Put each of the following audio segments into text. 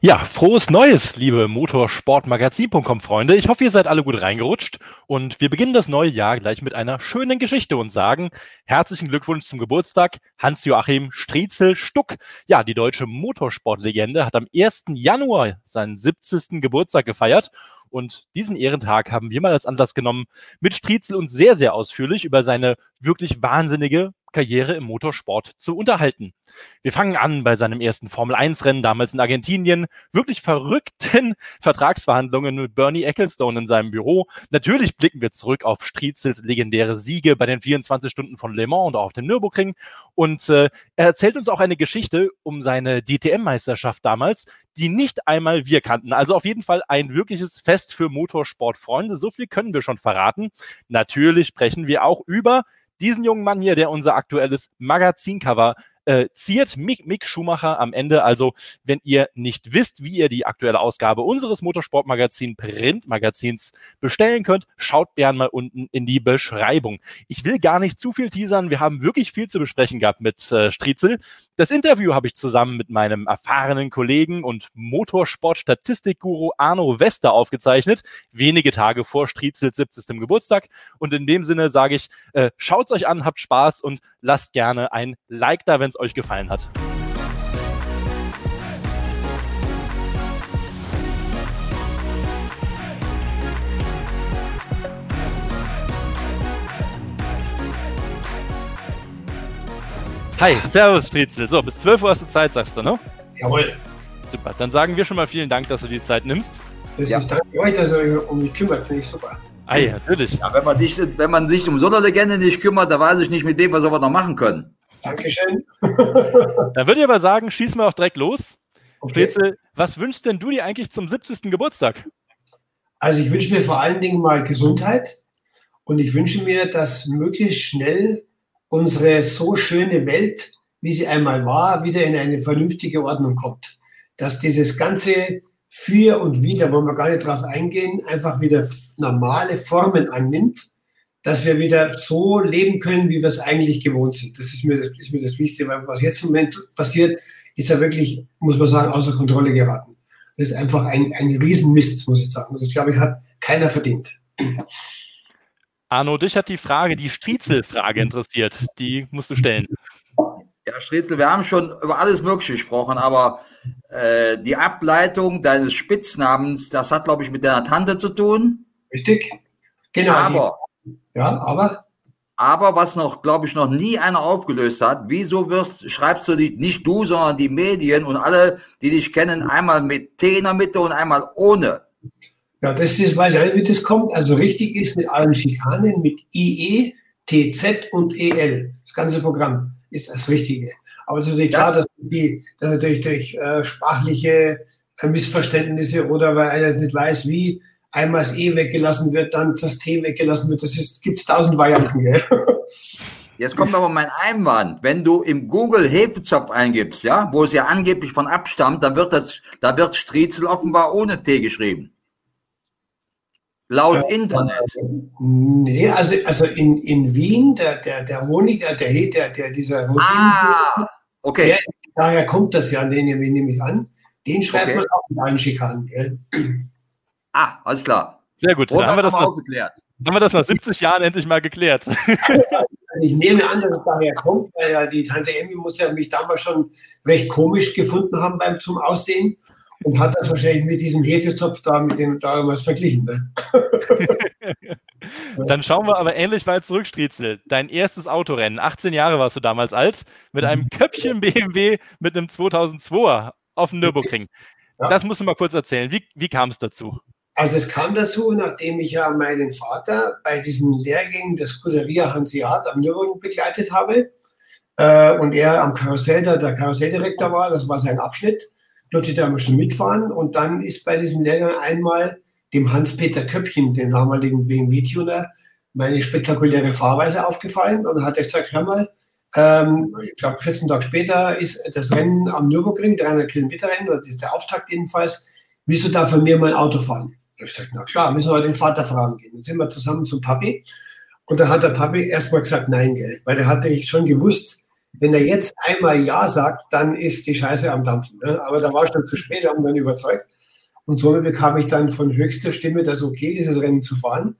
Ja, frohes Neues, liebe Motorsportmagazin.com Freunde. Ich hoffe, ihr seid alle gut reingerutscht und wir beginnen das neue Jahr gleich mit einer schönen Geschichte und sagen herzlichen Glückwunsch zum Geburtstag Hans-Joachim Striezel-Stuck. Ja, die deutsche Motorsportlegende hat am 1. Januar seinen 70. Geburtstag gefeiert und diesen Ehrentag haben wir mal als Anlass genommen, mit Striezel uns sehr, sehr ausführlich über seine wirklich wahnsinnige Karriere im Motorsport zu unterhalten. Wir fangen an bei seinem ersten Formel-1-Rennen damals in Argentinien, wirklich verrückten Vertragsverhandlungen mit Bernie Ecclestone in seinem Büro. Natürlich blicken wir zurück auf Striezels legendäre Siege bei den 24 Stunden von Le Mans und auch auf dem Nürburgring. Und äh, er erzählt uns auch eine Geschichte um seine DTM-Meisterschaft damals, die nicht einmal wir kannten. Also auf jeden Fall ein wirkliches Fest für Motorsportfreunde. So viel können wir schon verraten. Natürlich sprechen wir auch über diesen jungen Mann hier, der unser aktuelles Magazincover äh, ziert Mick, Mick Schumacher am Ende. Also, wenn ihr nicht wisst, wie ihr die aktuelle Ausgabe unseres Motorsportmagazin Printmagazins bestellen könnt, schaut gern mal unten in die Beschreibung. Ich will gar nicht zu viel teasern. Wir haben wirklich viel zu besprechen gehabt mit äh, Striezel. Das Interview habe ich zusammen mit meinem erfahrenen Kollegen und Motorsport-Statistikguru Arno Wester aufgezeichnet, wenige Tage vor Striezels 70. Geburtstag. Und in dem Sinne sage ich, äh, schaut's euch an, habt Spaß und lasst gerne ein Like da, wenn es euch gefallen hat. Hi, Servus Striezel. So, bis 12 Uhr hast du Zeit, sagst du, ne? Jawohl. Super, dann sagen wir schon mal vielen Dank, dass du die Zeit nimmst. Das ja. ist danke euch, dass ihr um mich kümmert, finde ich super. Ei, natürlich. Ja, wenn, man nicht, wenn man sich um so eine Legende nicht kümmert, da weiß ich nicht mit dem, was wir noch machen können. Dankeschön. Dann würde ich aber sagen, schießen wir auch direkt los. Okay. Stretzel, was wünschst denn du dir eigentlich zum 70. Geburtstag? Also ich wünsche mir vor allen Dingen mal Gesundheit und ich wünsche mir, dass möglichst schnell unsere so schöne Welt, wie sie einmal war, wieder in eine vernünftige Ordnung kommt. Dass dieses ganze Für und Wider, wo wir gar nicht drauf eingehen, einfach wieder normale Formen annimmt dass wir wieder so leben können, wie wir es eigentlich gewohnt sind. Das ist mir das, ist mir das Wichtigste, weil was jetzt im Moment passiert, ist ja wirklich, muss man sagen, außer Kontrolle geraten. Das ist einfach ein, ein Riesenmist, muss ich sagen. Das, glaube ich, hat keiner verdient. Arno, dich hat die Frage, die Striezel-Frage interessiert. Die musst du stellen. Ja, Striezel, wir haben schon über alles Mögliche gesprochen, aber äh, die Ableitung deines Spitznamens, das hat, glaube ich, mit deiner Tante zu tun. Richtig. Genau. Aber ja, aber? Aber was noch, glaube ich, noch nie einer aufgelöst hat, wieso wirst, schreibst du die, nicht du, sondern die Medien und alle, die dich kennen, einmal mit T in der Mitte und einmal ohne? Ja, das ist, weiß ich nicht, wie das kommt. Also richtig ist mit allen Schikanen, mit IE, TZ und EL. Das ganze Programm ist das Richtige. Aber es ist natürlich das, klar, dass, die, dass natürlich durch äh, sprachliche äh, Missverständnisse oder weil einer nicht weiß, wie, einmal das E weggelassen wird, dann das T weggelassen wird. Das gibt es tausend Varianten. Gell? Jetzt kommt aber mein Einwand. Wenn du im Google Hefezopf eingibst, ja, wo es ja angeblich von abstammt, dann wird das, da wird Striezel offenbar ohne T geschrieben. Laut äh, Internet. Nee, also, also in, in Wien, der, der, der Honig, der, der, der, dieser Rosinen, ah, okay. Der, daher kommt das ja, den nehme ich an. Den schreibt okay. man auch mit Schikanen. Ah, alles klar. Sehr gut. Dann haben wir, das nach, haben wir das nach 70 Jahren endlich mal geklärt. ich nehme an, dass es daher kommt, weil ja die Tante Emmy muss ja mich damals schon recht komisch gefunden haben beim zum Aussehen und hat das wahrscheinlich mit diesem Hefezopf da mit dem damals verglichen. Ne? Dann schauen wir aber ähnlich weit zurück, Striezel. Dein erstes Autorennen, 18 Jahre warst du damals alt, mit einem mhm. Köpfchen BMW mit einem 2002er auf dem Nürburgring. Ja. Das musst du mal kurz erzählen. Wie, wie kam es dazu? Also es kam dazu, nachdem ich ja meinen Vater bei diesen Lehrgängen der Scuderia Hanseat am Nürburgring begleitet habe. Äh, und er am Karussell, der, der Karusselldirektor war, das war sein Abschnitt, durfte ich da schon mitfahren. Und dann ist bei diesem Lehrgang einmal dem Hans-Peter Köpfchen, dem damaligen BMW-Tuner, meine spektakuläre Fahrweise aufgefallen. Und hat gesagt, hör mal, ähm, ich glaube 14 Tage später ist das Rennen am Nürburgring, 300 Kilometer Rennen, das ist der Auftakt jedenfalls, willst du da von mir mal Auto fahren? Ich sagte, na klar, müssen wir den Vater fragen gehen. Dann sind wir zusammen zum Papi. Und dann hat der Papi erstmal gesagt, nein, gell. Weil er hatte schon gewusst, wenn er jetzt einmal Ja sagt, dann ist die Scheiße am Dampfen. Ne? Aber da war es dann zu spät, haben dann überzeugt. Und somit bekam ich dann von höchster Stimme das Okay, dieses Rennen zu fahren.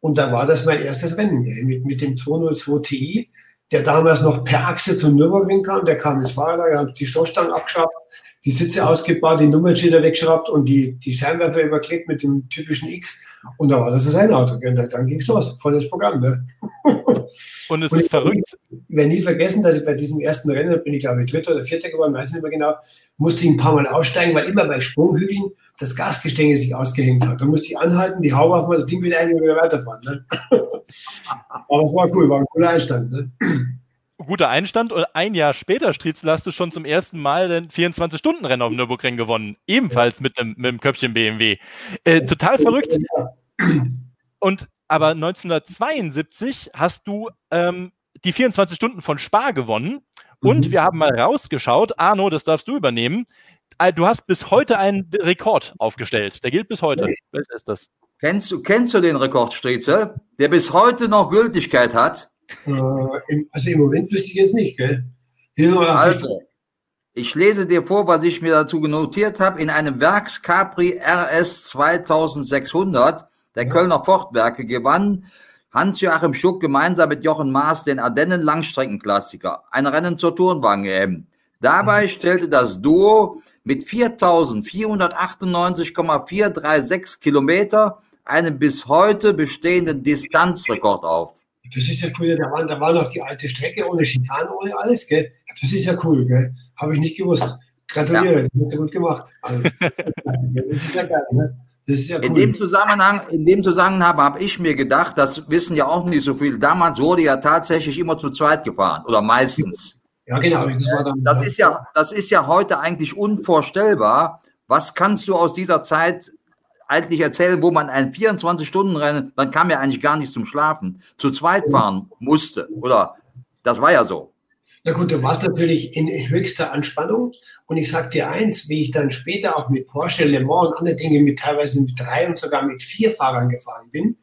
Und da war das mein erstes Rennen mit, mit dem 202 Ti der damals noch per Achse zum Nürburgring kam, der kam ins Fahrerlager, hat die Stoßstangen abgeschraubt, die Sitze ausgebaut, die Nummernschilder weggeschraubt und die, die Scheinwerfer überklebt mit dem typischen X. Und da war das sein Auto. Und dann ging es los, volles Programm. Ne? Und es und ist verrückt. Ich werde nie vergessen, dass ich bei diesem ersten Rennen, bin ich glaube ich Dritter oder Vierter geworden, weiß nicht mehr genau, musste ich ein paar Mal aussteigen, weil immer bei Sprunghügeln das Gasgestänge sich ausgehängt hat. Da musste ich anhalten, die Haube auf das Ding wieder ein und wieder weiterfahren. Ne? Aber es war cool, war ein cooler Einstand. Ne? Guter Einstand und ein Jahr später, Striezel, hast du schon zum ersten Mal den 24-Stunden-Rennen auf dem Nürburgring gewonnen. Ebenfalls ja. mit, einem, mit einem Köpfchen BMW. Äh, total verrückt. Und aber 1972 hast du ähm, die 24 Stunden von Spar gewonnen. Und mhm. wir haben mal rausgeschaut, Arno, das darfst du übernehmen. Äh, du hast bis heute einen Rekord aufgestellt. Der gilt bis heute. Welcher ist das? Kennst du, kennst du den Rekord, Striezel, der bis heute noch Gültigkeit hat? Äh, also im Moment wüsste ich jetzt nicht, gell? Also, ich lese dir vor, was ich mir dazu notiert habe. In einem Werks Capri RS 2600 der ja. Kölner Fortwerke gewann Hans-Joachim Schuck gemeinsam mit Jochen Maas den Ardennen-Langstreckenklassiker, ein Rennen zur Turnwagen-EM. Dabei stellte das Duo mit 4.498,436 Kilometer einen bis heute bestehenden Distanzrekord auf. Das ist ja cool, da war, da war noch die alte Strecke ohne Schikanen, ohne alles, gell? Das ist ja cool, gell? Habe ich nicht gewusst. Gratuliere, ja. das hast gut gemacht. Also, das ist ja geil, ne? Das ist ja cool. In dem Zusammenhang, in dem Zusammenhang habe ich mir gedacht, das wissen ja auch nicht so viele. Damals wurde ja tatsächlich immer zu zweit gefahren oder meistens. Ja, genau. Das, war dann, das ist ja, das ist ja heute eigentlich unvorstellbar. Was kannst du aus dieser Zeit eigentlich erzählen, wo man ein 24-Stunden-Rennen, man kam ja eigentlich gar nicht zum Schlafen, zu zweit fahren musste? Oder das war ja so. Na gut, du warst natürlich in höchster Anspannung. Und ich sag dir eins, wie ich dann später auch mit Porsche, Le Mans und andere Dinge mit teilweise mit drei und sogar mit vier Fahrern gefahren bin,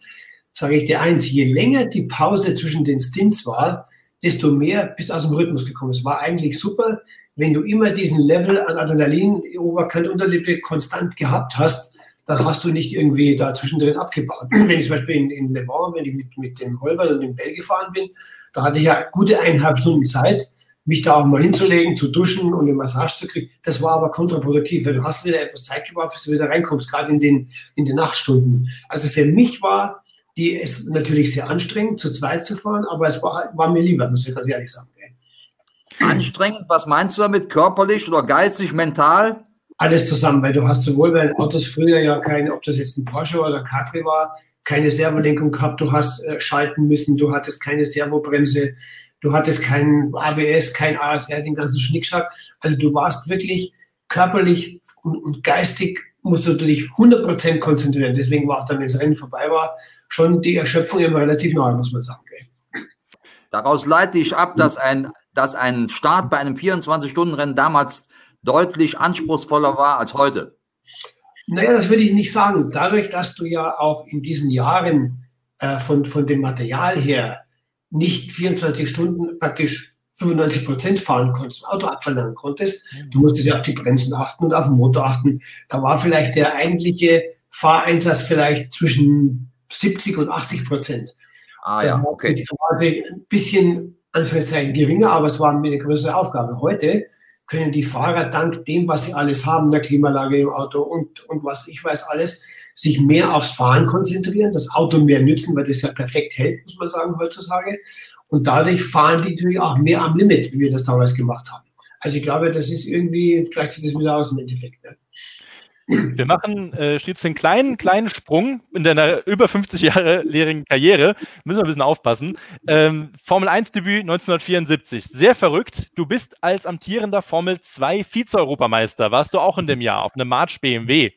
sage ich dir eins, je länger die Pause zwischen den Stints war, desto mehr bist du aus dem Rhythmus gekommen. Es war eigentlich super, wenn du immer diesen Level an Adrenalin, Oberkante, Unterlippe konstant gehabt hast, dann hast du nicht irgendwie da zwischendrin abgebaut. Wenn ich zum Beispiel in, in Le Mans, wenn ich mit, mit dem Holbert und dem Bell gefahren bin, da hatte ich ja gute eineinhalb Stunden Zeit, mich da auch mal hinzulegen, zu duschen und eine Massage zu kriegen. Das war aber kontraproduktiv, weil du hast wieder etwas Zeit gebraucht, bis du wieder reinkommst, gerade in den, in den Nachtstunden. Also für mich war die es natürlich sehr anstrengend, zu zweit zu fahren, aber es war, halt, war mir lieber, muss ich ganz ehrlich sagen. Anstrengend, was meinst du damit? Körperlich oder geistig, mental? Alles zusammen, weil du hast sowohl bei den Autos früher ja keine, ob das jetzt ein Porsche oder Capri war, keine Servolenkung gehabt, du hast äh, schalten müssen, du hattest keine Servobremse, du hattest kein ABS, kein ASR, den ganzen Schnickschnack. Also du warst wirklich körperlich und, und geistig musstest du dich 100% konzentrieren. Deswegen war auch dann, wenn das Rennen vorbei war, schon die Erschöpfung immer relativ neu, muss man sagen. Daraus leite ich ab, dass ein, dass ein Start bei einem 24-Stunden-Rennen damals deutlich anspruchsvoller war als heute. Naja, das würde ich nicht sagen. Dadurch, dass du ja auch in diesen Jahren äh, von, von dem Material her nicht 24 Stunden praktisch 95 Prozent fahren konntest, Auto abverlangen konntest, du musstest ja auf die Bremsen achten und auf den Motor achten. Da war vielleicht der eigentliche Fahreinsatz vielleicht zwischen 70 und 80 Prozent. Ah das ja, okay. War ein bisschen Anführungszeichen geringer, aber es war eine größere Aufgabe. Heute können die Fahrer dank dem, was sie alles haben, der Klimaanlage im Auto und, und was ich weiß alles, sich mehr aufs Fahren konzentrieren, das Auto mehr nützen, weil das ja perfekt hält, muss man sagen, heutzutage. Und dadurch fahren die natürlich auch mehr am Limit, wie wir das damals gemacht haben. Also ich glaube, das ist irgendwie, vielleicht sieht das wieder aus im Endeffekt. Ne? Wir machen äh, stets den kleinen, kleinen Sprung in deiner über 50 Jahre lehrenden Karriere. Müssen wir ein bisschen aufpassen. Ähm, Formel 1-Debüt 1974. Sehr verrückt. Du bist als amtierender Formel 2 Vize-Europameister. Warst du auch in dem Jahr auf einem March BMW.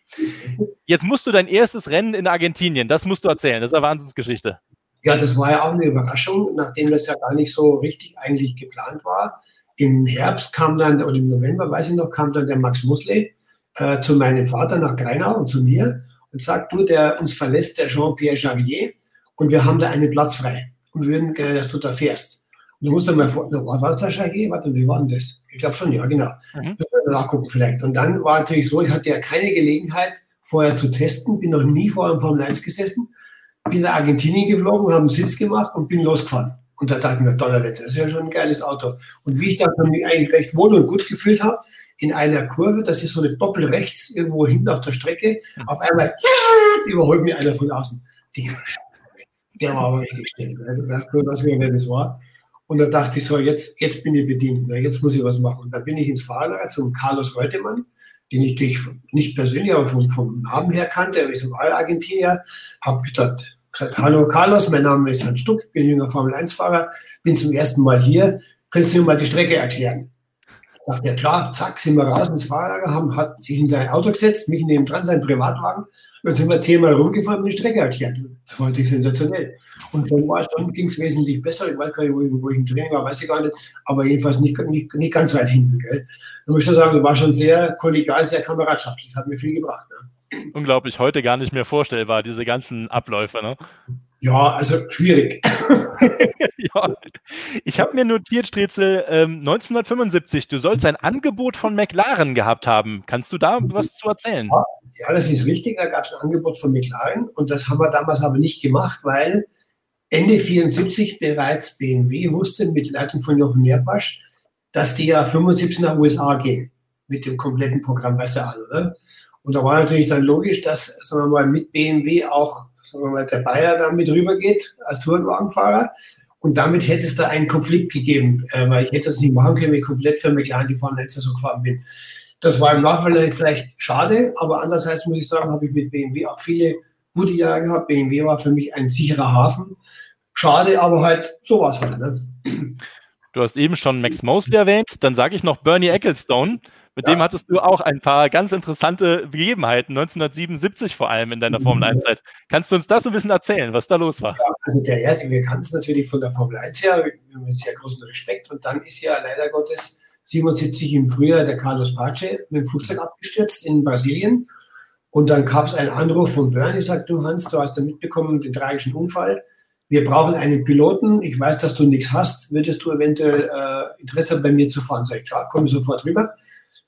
Jetzt musst du dein erstes Rennen in Argentinien. Das musst du erzählen. Das ist eine Wahnsinnsgeschichte. Ja, das war ja auch eine Überraschung, nachdem das ja gar nicht so richtig eigentlich geplant war. Im Herbst kam dann, oder im November, weiß ich noch, kam dann der Max Musley äh, zu meinem Vater nach Greinau und zu mir und sagt, du, der uns verlässt, der Jean-Pierre Javier, und wir haben da einen Platz frei und würden gerne, dass du da fährst. Du musst dann mal vor, was war das Schage? Warte, wie war denn das? Ich glaube schon, ja, genau. Mhm. Nachgucken vielleicht. Und dann war natürlich so, ich hatte ja keine Gelegenheit, vorher zu testen, bin noch nie vor einem Formel 1 gesessen, bin nach Argentinien geflogen, habe einen Sitz gemacht und bin losgefahren. Und da dachte ich mir, Donnerwetter, das ist ja schon ein geiles Auto. Und wie ich dann mich eigentlich recht wohl und gut gefühlt habe, in einer Kurve, das ist so eine Doppel rechts, irgendwo hinten auf der Strecke, auf einmal überholt mich einer von außen. Der war aber richtig schnell. Also, nicht, wer das war. Und da dachte ich so, jetzt, jetzt bin ich bedient, ne? jetzt muss ich was machen. Und da bin ich ins Fahrlager zum Carlos Reutemann, den ich nicht persönlich, aber vom, vom Namen her kannte. Er ist ein Argentinier. Habe gesagt, gesagt, hallo Carlos, mein Name ist Hans Stuck, bin junger Formel-1-Fahrer, bin zum ersten Mal hier. Kannst du mir mal die Strecke erklären? Sagt ja klar, zack, sind wir raus ins Fahrlager, haben, hat sich in sein Auto gesetzt, mich neben dran, sein Privatwagen dann sind wir zehnmal rumgefahren und die Strecke erklärt. Das war natürlich sensationell. Und es dann ging es wesentlich besser. Ich weiß gar nicht, wo ich, wo ich im Training war, weiß ich gar nicht. Aber jedenfalls nicht, nicht, nicht ganz weit hinten. Gell. Da muss ich sagen, das war schon sehr kollegial, sehr kameradschaftlich. Hat mir viel gebracht. Ne? Unglaublich, heute gar nicht mehr vorstellbar, diese ganzen Abläufe. Ne? Ja, also schwierig. ja. Ich habe mir notiert, Strezel, ähm, 1975, du sollst ein Angebot von McLaren gehabt haben. Kannst du da was zu erzählen? Ja, das ist richtig. Da gab es ein Angebot von McLaren und das haben wir damals aber nicht gemacht, weil Ende 74 bereits BMW wusste mit Leitung von Jochen Nerpasch, dass die ja 75 nach USA gehen mit dem kompletten Programm, weißt du alle, oder? Und da war natürlich dann logisch, dass, sagen wir mal, mit BMW auch sagen wir mal, der Bayer da mit rübergeht als Tourenwagenfahrer. Und damit hätte es da einen Konflikt gegeben, äh, weil ich hätte das nicht machen können, wenn ich komplett für McLaren die Formel 1 so gefahren bin. Das war im Nachhinein vielleicht schade, aber andererseits muss ich sagen, habe ich mit BMW auch viele gute Jahre gehabt. BMW war für mich ein sicherer Hafen. Schade, aber halt, so war es halt. Ne? Du hast eben schon Max Mosley erwähnt, dann sage ich noch Bernie Ecclestone. Mit ja. dem hattest du auch ein paar ganz interessante Begebenheiten, 1977 vor allem in deiner mhm. Formel 1-Zeit. Kannst du uns das ein bisschen erzählen, was da los war? Ja, also der erste, wir kannten es natürlich von der Formel 1 her, mit sehr großem Respekt. Und dann ist ja leider Gottes 77 im Frühjahr der Carlos Pace mit dem Flugzeug abgestürzt in Brasilien. Und dann gab es einen Anruf von Bernie, sagt du Hans, du hast ja mitbekommen den tragischen Unfall. Wir brauchen einen Piloten. Ich weiß, dass du nichts hast. Würdest du eventuell äh, Interesse bei mir zu fahren? Sag ich, klar, komme sofort rüber.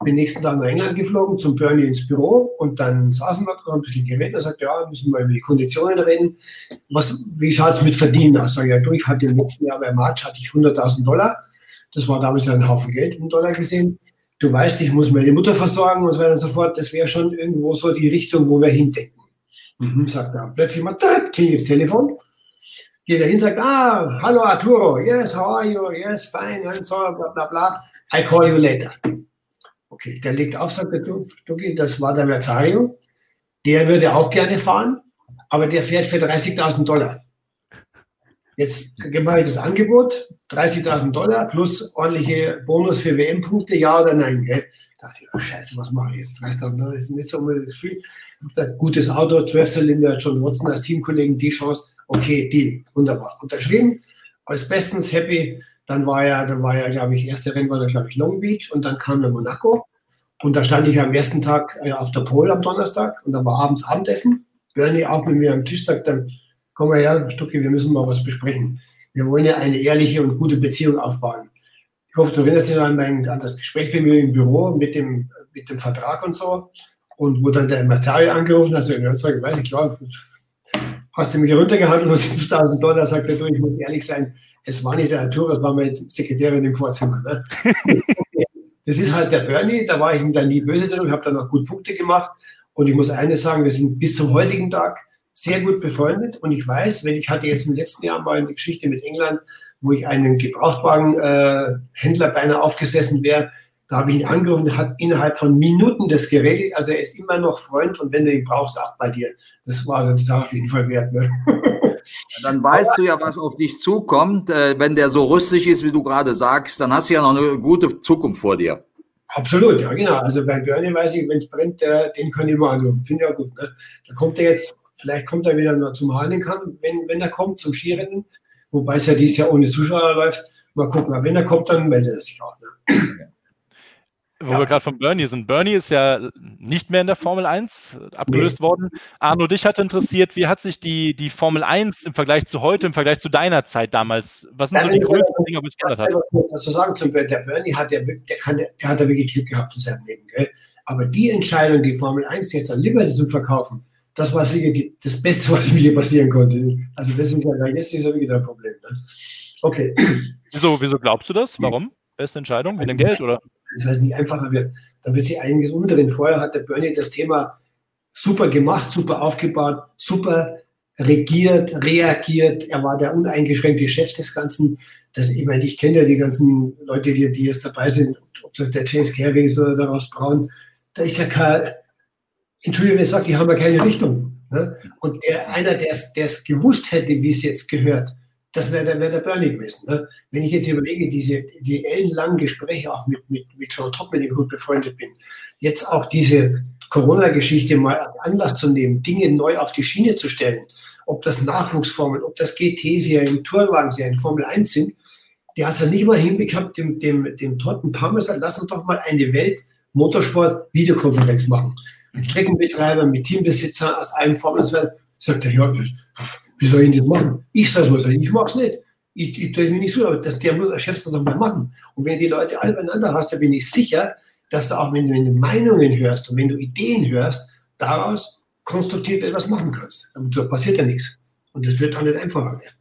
Bin nächsten Tag nach England geflogen, zum Bernie ins Büro und dann saßen wir ein bisschen geredet. Er sagt, ja, müssen wir über die Konditionen reden. Was, wie schaut es mit Verdienen aus? Sag ja, du, ich hatte im letzten Jahr bei March hatte ich 100.000 Dollar. Das war damals ein Haufen Geld im Dollar gesehen. Du weißt, ich muss meine Mutter versorgen und so weiter und so fort. Das wäre schon irgendwo so die Richtung, wo wir hindenken. Mhm, sagt er. Plötzlich mal, klingelt das Telefon. Geht er hin, sagt, ah, hallo Arturo, yes, how are you? Yes, fine, and so, bla, bla, bla. I call you later. Okay, der legt auf, sagt der Duki, das war der Merzario. Der würde auch gerne fahren, aber der fährt für 30.000 Dollar. Jetzt das Angebot, 30.000 Dollar plus ordentliche Bonus für WM-Punkte, ja oder nein. Gell? Da dachte ich, oh Scheiße, was mache ich jetzt? 30.000 Dollar ist nicht so viel. Gutes Auto, 12 Zylinder, John Watson als Teamkollegen, die Chance, okay, Deal, wunderbar. Unterschrieben, alles bestens happy. Dann war ja, dann war ja, glaube ich, erste Rennen war dann, glaube ich, Long Beach und dann kam der Monaco. Und da stand ich am ersten Tag äh, auf der Pole am Donnerstag und dann war abends Abendessen. Bernie auch mit mir am Tisch sagt dann, komm mal her, Stucki, wir müssen mal was besprechen. Wir wollen ja eine ehrliche und gute Beziehung aufbauen. Ich hoffe, du erinnerst dich an, mein, an das Gespräch mit mir im Büro mit dem, mit dem Vertrag und so. Und wo dann der Marzari angerufen hat, also, ja, ich weiß ich, klar, hast du mich runtergehandelt um 5000 Dollar, sagt er, du, ich muss ehrlich sein, es war nicht der Arturo, es war meine Sekretärin im Vorzimmer. Ne? das ist halt der Bernie, da war ich ihm dann nie böse drin, habe dann auch gut Punkte gemacht. Und ich muss eines sagen, wir sind bis zum heutigen Tag sehr gut befreundet. Und ich weiß, wenn ich hatte jetzt im letzten Jahr mal eine Geschichte mit England, wo ich einen Gebrauchtwagenhändler äh, beinahe aufgesessen wäre, da habe ich ihn angerufen, der hat innerhalb von Minuten das geregelt. Also er ist immer noch Freund und wenn du ihn brauchst, auch bei dir. Das war also das auf jeden Fall wert. Ne? Dann weißt Aber, du ja, was auf dich zukommt. Äh, wenn der so rüstig ist, wie du gerade sagst, dann hast du ja noch eine gute Zukunft vor dir. Absolut, ja genau. Also bei Björn weiß ich, wenn es brennt, den kann ich mal anrufen. Finde ich ja gut. Ne? Da kommt er jetzt, vielleicht kommt er wieder zum Hahnenkamm, wenn, wenn er kommt, zum Skirennen. Wobei es ja dieses Jahr ohne Zuschauer läuft. Mal gucken, aber wenn er kommt, dann meldet er sich auch. Ne? Wo ja. wir gerade von Bernie sind. Bernie ist ja nicht mehr in der Formel 1 abgelöst nee. worden. Arno, dich hat interessiert, wie hat sich die, die Formel 1 im Vergleich zu heute, im Vergleich zu deiner Zeit damals, was sind ja, so die größten Dinge, die sich geändert hat? Was zu sagen zum der Bernie hat ja der, kann, der hat ja wirklich Glück gehabt in seinem Leben. Gell? Aber die Entscheidung, die Formel 1 jetzt an Liberty zu verkaufen, das war sicher die, das Beste, was mir hier passieren konnte. Also das ist ja jetzt ist ja wieder ein Problem. Ne? Okay. Wieso, wieso glaubst du das? Warum? Beste Entscheidung? Wegen dem Geld, oder? Das heißt nicht einfacher wird. Da wird sich einiges umdrehen. Vorher hat der Bernie das Thema super gemacht, super aufgebaut, super regiert, reagiert. Er war der uneingeschränkte Chef des Ganzen. Das, ich meine, ich kenne ja die ganzen Leute, die, die jetzt dabei sind, ob das der Chase Carey ist oder der Ross Braun. Da ist ja kein, Entschuldigung, ich sage, die haben ja keine Richtung. Ne? Und der, einer, der es gewusst hätte, wie es jetzt gehört, das wäre der, wär der Bernie gewesen. Ne? Wenn ich jetzt überlege, diese, die ellenlangen Gespräche auch mit, mit, mit Joe Top, mit dem ich gut befreundet bin, jetzt auch diese Corona-Geschichte mal als Anlass zu nehmen, Dinge neu auf die Schiene zu stellen, ob das Nachwuchsformeln, ob das GT-Serien, Tourenwagen-Serien, Formel 1 sind, der hat es ja nicht mal hinbekommen, dem, dem, dem Todd ein paar Mal gesagt, lass uns doch mal eine Welt-Motorsport-Videokonferenz machen. Mit Streckenbetreibern, mit Teambesitzern aus allen Formeln. Sagt er, ja, wie soll ich das machen? Ich soll es mal sagen, ich mag es nicht. Ich, ich tue es mir nicht so, aber das, der muss als Chef das auch mal machen. Und wenn die Leute alle beieinander hast, dann bin ich sicher, dass du auch, wenn du, wenn du Meinungen hörst und wenn du Ideen hörst, daraus konstruktiv etwas machen kannst. Da passiert ja nichts. Und das wird auch nicht einfacher werden.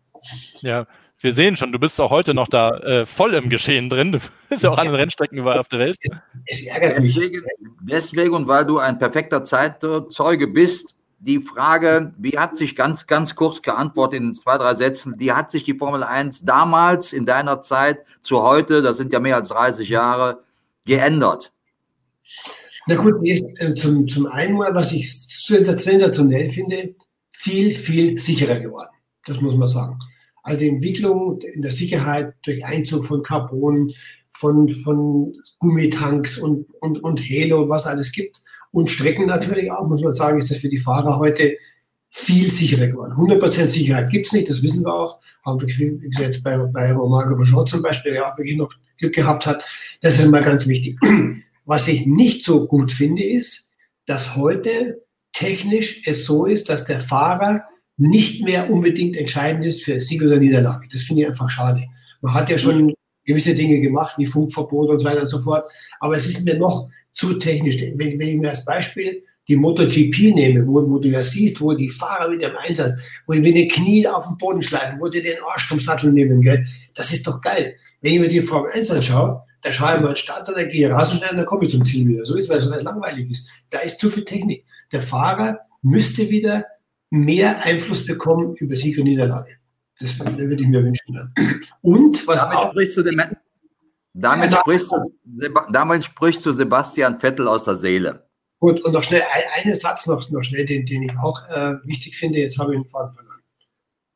Ja, wir sehen schon, du bist auch heute noch da äh, voll im Geschehen drin. Du bist ja auch an den Rennstrecken überall auf der Welt. Es ärgert mich. Deswegen, deswegen und weil du ein perfekter Zeitzeuge bist, die Frage, wie hat sich ganz, ganz kurz geantwortet in zwei, drei Sätzen, wie hat sich die Formel 1 damals in deiner Zeit zu heute, das sind ja mehr als 30 Jahre, geändert? Na gut, äh, zum, zum einen mal, was ich sensationell finde, viel, viel sicherer geworden. Das muss man sagen. Also die Entwicklung in der Sicherheit durch Einzug von Carbon, von, von Gummitanks und, und, und Halo, was alles gibt, und Strecken natürlich auch, muss man sagen, ist das für die Fahrer heute viel sicherer geworden. 100% Sicherheit gibt es nicht, das wissen wir auch. Haben wir jetzt bei, bei Romago Bajot zum Beispiel, der auch wirklich noch Glück gehabt hat. Das ist immer ganz wichtig. Was ich nicht so gut finde, ist, dass heute technisch es so ist, dass der Fahrer nicht mehr unbedingt entscheidend ist für Sieg oder Niederlage. Das finde ich einfach schade. Man hat ja schon gewisse Dinge gemacht, wie Funkverbot und so weiter und so fort. Aber es ist mir noch zu technisch. Wenn, wenn ich mir als Beispiel die MotoGP nehme, wo, wo du ja siehst, wo die Fahrer mit dem Einsatz, wo die mit den Knien auf den Boden schleifen, wo die den Arsch vom Sattel nehmen, gell? das ist doch geil. Wenn ich mir die Formel 1 anschaue, da schaue ich mal einen Start, dann gehe ich raus und dann komme ich zum Ziel wieder. So ist, weil es langweilig ist. Da ist zu viel Technik. Der Fahrer müsste wieder mehr Einfluss bekommen über Sieg und Niederlage. Das würde ich mir wünschen. Und was damit auch, sprichst du den, damit, ja, sprichst du, damit sprichst du Sebastian Vettel aus der Seele. Gut, und noch schnell ein, einen Satz noch, noch schnell, den, den ich auch äh, wichtig finde. Jetzt habe ich den Faden verloren.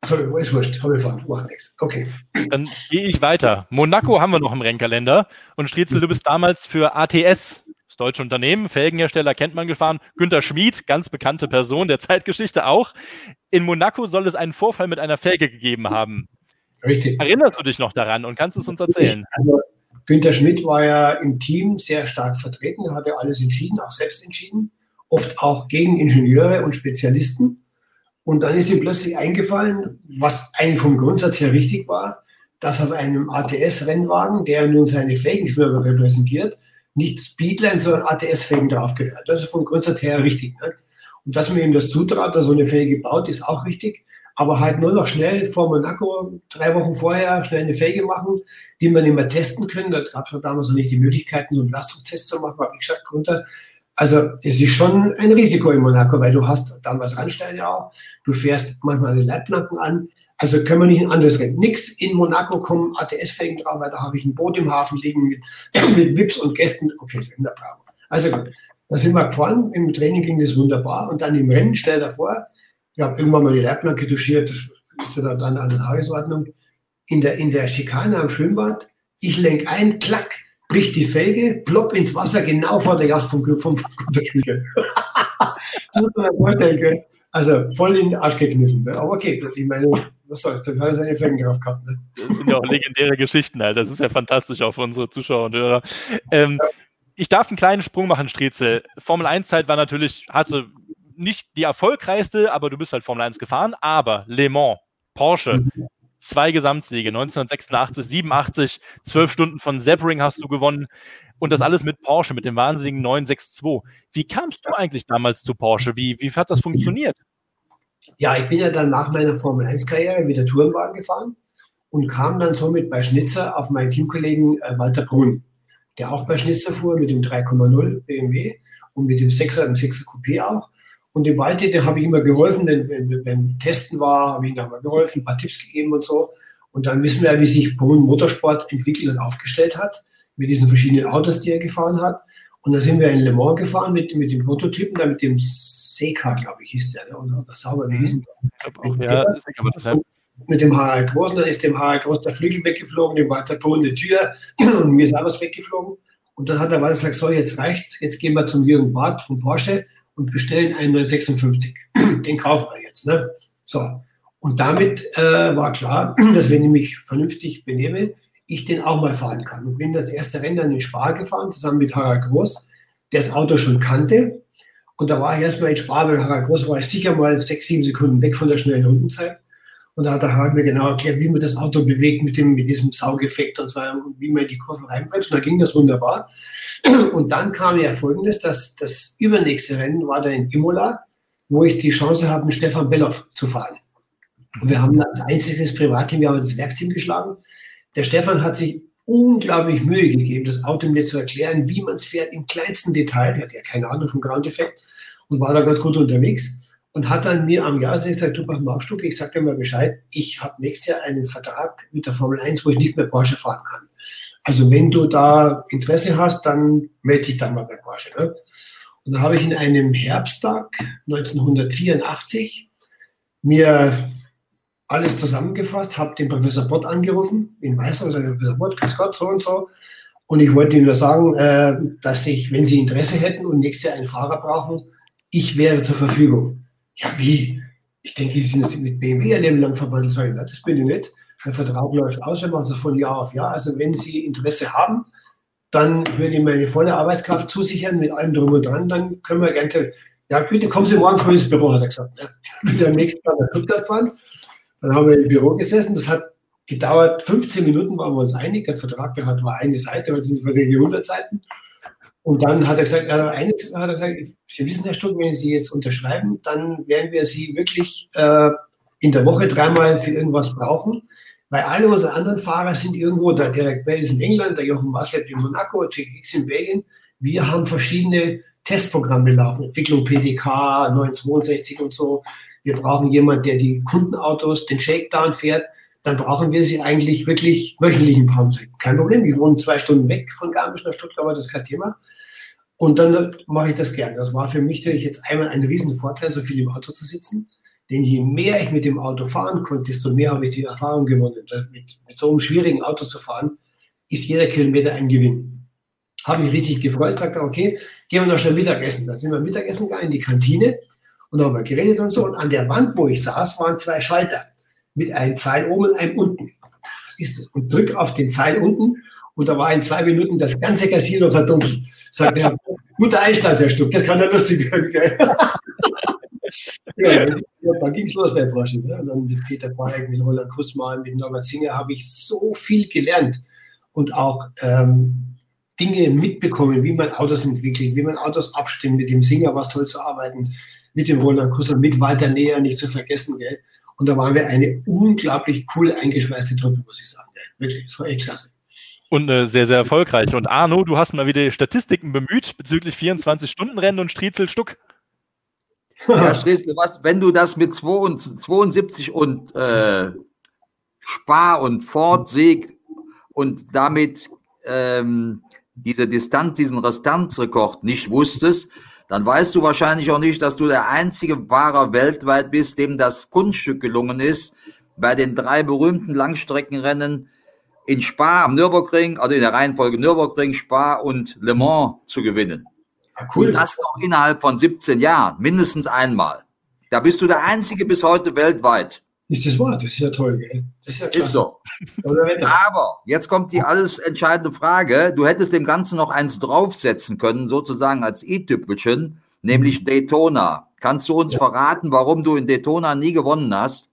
Sorry, ist wurscht, habe ich verloren, macht nichts. Okay. Dann gehe ich weiter. Monaco haben wir noch im Rennkalender. Und Striezel, du bist damals für ATS das deutsche Unternehmen, Felgenhersteller kennt man gefahren. Günter Schmid, ganz bekannte Person der Zeitgeschichte auch. In Monaco soll es einen Vorfall mit einer Felge gegeben haben. Richtig. Erinnerst du dich noch daran und kannst es uns erzählen? Also, Günter Schmidt war ja im Team sehr stark vertreten, hat ja alles entschieden, auch selbst entschieden, oft auch gegen Ingenieure und Spezialisten. Und dann ist ihm plötzlich eingefallen, was eigentlich vom Grundsatz her richtig war, dass auf einem ATS-Rennwagen, der nun seine Felgenfirma repräsentiert, nicht Speedline, sondern ATS-Felgen draufgehört. Das ist vom Grundsatz her richtig. Ne? Und dass man ihm das zutraut, dass so eine Felge baut, ist auch richtig. Aber halt nur noch schnell vor Monaco, drei Wochen vorher, schnell eine Felge machen, die man mehr testen können. Da gab es damals noch nicht die Möglichkeiten, so einen Lastdrucktest zu machen, habe ich gesagt, runter. Also es ist schon ein Risiko in Monaco, weil du hast damals Randsteine auch, du fährst manchmal den Leitplanken an, also können wir nicht ein anderes Rennen. Nix in Monaco kommen ATS-Felgen drauf, weil da habe ich ein Boot im Hafen liegen mit, mit Wips und Gästen. Okay, sind wir bravo. Also gut, da sind wir gefahren. Im Training ging das wunderbar. Und dann im Rennen, stell dir vor, ich habe irgendwann mal die Leitplanke touchiert, das ist ja dann an der Tagesordnung. In der, in der Schikane am Schwimmbad, ich lenk ein, klack, bricht die Felge, plopp ins Wasser, genau vor der Yacht vom, vom, vom Computerspiegel. das muss man sich vorstellen, gell? Also voll in den Arsch gekniffen. Ne? Aber okay, ich meine, was soll's, dann hat er seine Fänge drauf gehabt. Ne? Das sind ja auch legendäre Geschichten halt. Das ist ja fantastisch auch für unsere Zuschauer und Hörer. Ähm, ich darf einen kleinen Sprung machen, Striezel. Formel 1-Zeit war natürlich, hatte nicht die erfolgreichste, aber du bist halt Formel 1 gefahren. Aber Le Mans, Porsche, mhm. zwei Gesamtsiege, 1986, 87, zwölf Stunden von Sebring hast du gewonnen. Und das alles mit Porsche, mit dem wahnsinnigen 962. Wie kamst du eigentlich damals zu Porsche? Wie, wie hat das funktioniert? Ja, ich bin ja dann nach meiner Formel 1-Karriere wieder Tourenwagen gefahren und kam dann somit bei Schnitzer auf meinen Teamkollegen äh, Walter Brunn, der auch bei Schnitzer fuhr mit dem 3,0 BMW und mit dem 6er und 6er Coupé auch. Und dem Walter, dem habe ich immer geholfen, denn wenn, wenn Testen war, habe ich ihm da mal geholfen, ein paar Tipps gegeben und so. Und dann wissen wir ja, wie sich Brunn Motorsport entwickelt und aufgestellt hat, mit diesen verschiedenen Autos, die er gefahren hat. Und da sind wir in Le Mans gefahren mit, mit dem Prototypen, da mit dem Seca, glaube ich, hieß der, oder, oder Sauber, wie hieß der? Ja, Seca war das, ja mit dem Harald Groß, dann ist dem Harald Groß der Flügel weggeflogen, dem Walter Pohn die Tür und mir ist auch was weggeflogen. Und dann hat der Walter gesagt, so, jetzt reicht's, jetzt gehen wir zum Jürgen Barth von Porsche und bestellen einen 956. Den kaufen wir jetzt. Ne? So. Und damit äh, war klar, dass wenn ich mich vernünftig benehme, ich den auch mal fahren kann. Und bin das erste Rennen dann in Spar gefahren, zusammen mit Harald Groß, der das Auto schon kannte. Und da war ich erstmal in Spar, weil Harald Groß war ich sicher mal sechs, sieben Sekunden weg von der schnellen Rundenzeit. Und da hat der Harald mir genau erklärt, wie man das Auto bewegt mit, dem, mit diesem Saugeffekt und, zwar, wie man in die Kurve reinbremst. Und da ging das wunderbar. Und dann kam ja Folgendes, dass das übernächste Rennen war da in Imola, wo ich die Chance habe, mit Stefan Belloff zu fahren. Und wir haben als einziges Privatteam, wir haben das Werksteam geschlagen. Der Stefan hat sich unglaublich Mühe gegeben, das Auto mir zu erklären, wie man es fährt im kleinsten Detail. Er hat ja keine Ahnung vom Ground-Effekt und war da ganz gut unterwegs und hat dann mir am Jahresende gesagt, du mal Aufstuck, ich sag dir mal Bescheid, ich habe nächstes Jahr einen Vertrag mit der Formel 1, wo ich nicht mehr Porsche fahren kann. Also wenn du da Interesse hast, dann melde dich dann mal bei Porsche. Ne? Und da habe ich in einem Herbsttag 1984 mir alles zusammengefasst, habe den Professor Bott angerufen, in Meister, also Professor Bott, grüß Gott, so und so. Und ich wollte ihm nur sagen, äh, dass ich, wenn Sie Interesse hätten und nächstes Jahr einen Fahrer brauchen, ich wäre zur Verfügung. Ja, wie? Ich denke, Sie sind mit BMW ein Leben lang verbandelt. Sag ich, na, das bin ich nicht. Der Vertrag läuft aus, wir machen das von Jahr auf Jahr. Also wenn Sie Interesse haben, dann würde ich meine volle Arbeitskraft zusichern mit allem drum und dran. Dann können wir gerne, ja bitte kommen Sie morgen früh ins Büro, hat er gesagt. Ja, bin am nächsten Tag nach Stuttgart gefahren. Dann haben wir im Büro gesessen. Das hat gedauert 15 Minuten, waren wir uns einig. Der Vertrag, der hat war eine Seite, heute sind es 100 Seiten. Und dann hat er gesagt, ja, eines hat er gesagt, Sie wissen, Herr Stuck, wenn Sie jetzt unterschreiben, dann werden wir Sie wirklich äh, in der Woche dreimal für irgendwas brauchen. Weil alle unsere anderen Fahrer sind irgendwo, der Derek Bell ist in England, der Jochen Maslep in Monaco, Hicks in Belgien. Wir haben verschiedene Testprogramme laufen, Entwicklung PDK, 962 und so. Wir brauchen jemanden, der die Kundenautos, den Shakedown fährt. Dann brauchen wir sie eigentlich wirklich wöchentlich in Pause. Kein Problem, wir wohnen zwei Stunden weg von Garmisch nach Stuttgart, aber das ist kein Thema. Und dann mache ich das gern. Das war für mich natürlich jetzt einmal ein Riesenvorteil, so viel im Auto zu sitzen. Denn je mehr ich mit dem Auto fahren konnte, desto mehr habe ich die Erfahrung gewonnen. Mit, mit so einem schwierigen Auto zu fahren, ist jeder Kilometer ein Gewinn. Habe mich riesig gefreut, sagte, okay, gehen wir noch schnell Mittagessen. Da sind wir Mittagessen gegangen in die Kantine und haben wir geredet und so. Und an der Wand, wo ich saß, waren zwei Schalter mit einem Pfeil oben und einem unten. Was ist das? Und drück auf den Pfeil unten und da war in zwei Minuten das ganze Casino verdunkelt. Sagt er, guter Einstand, Herr Stuck, das kann ja lustig werden. ja, dann ging es los bei Porsche. Ne? Dann mit Peter Quarek, mit Roland Kussmann, mit Norbert Singer habe ich so viel gelernt und auch ähm, Dinge mitbekommen, wie man Autos entwickelt, wie man Autos abstimmt, mit dem Singer was toll zu arbeiten, mit dem Roland Kussmann, mit Walter Näher, nicht zu vergessen. Gell? Und da waren wir eine unglaublich cool eingeschweißte Truppe, muss ich sagen. Wirklich, das war echt klasse und eine sehr, sehr erfolgreiche. Und Arno, du hast mal wieder Statistiken bemüht bezüglich 24-Stunden-Rennen und Striezelstuck. Ja, Striezel, was, wenn du das mit 72 und äh, Spar und Ford Sieg und damit ähm, diese Distanz, diesen Restanzrekord nicht wusstest, dann weißt du wahrscheinlich auch nicht, dass du der einzige Fahrer weltweit bist, dem das Kunststück gelungen ist, bei den drei berühmten Langstreckenrennen in Spa am Nürburgring, also in der Reihenfolge Nürburgring, Spa und Le Mans zu gewinnen. Ja, cool. Und das noch innerhalb von 17 Jahren, mindestens einmal. Da bist du der Einzige bis heute weltweit. Ist das wahr? Das ist ja toll, gell? Das ist ja klasse. Ist so. Aber jetzt kommt die alles entscheidende Frage. Du hättest dem Ganzen noch eins draufsetzen können, sozusagen als i-Tüpfelchen, nämlich Daytona. Kannst du uns ja. verraten, warum du in Daytona nie gewonnen hast?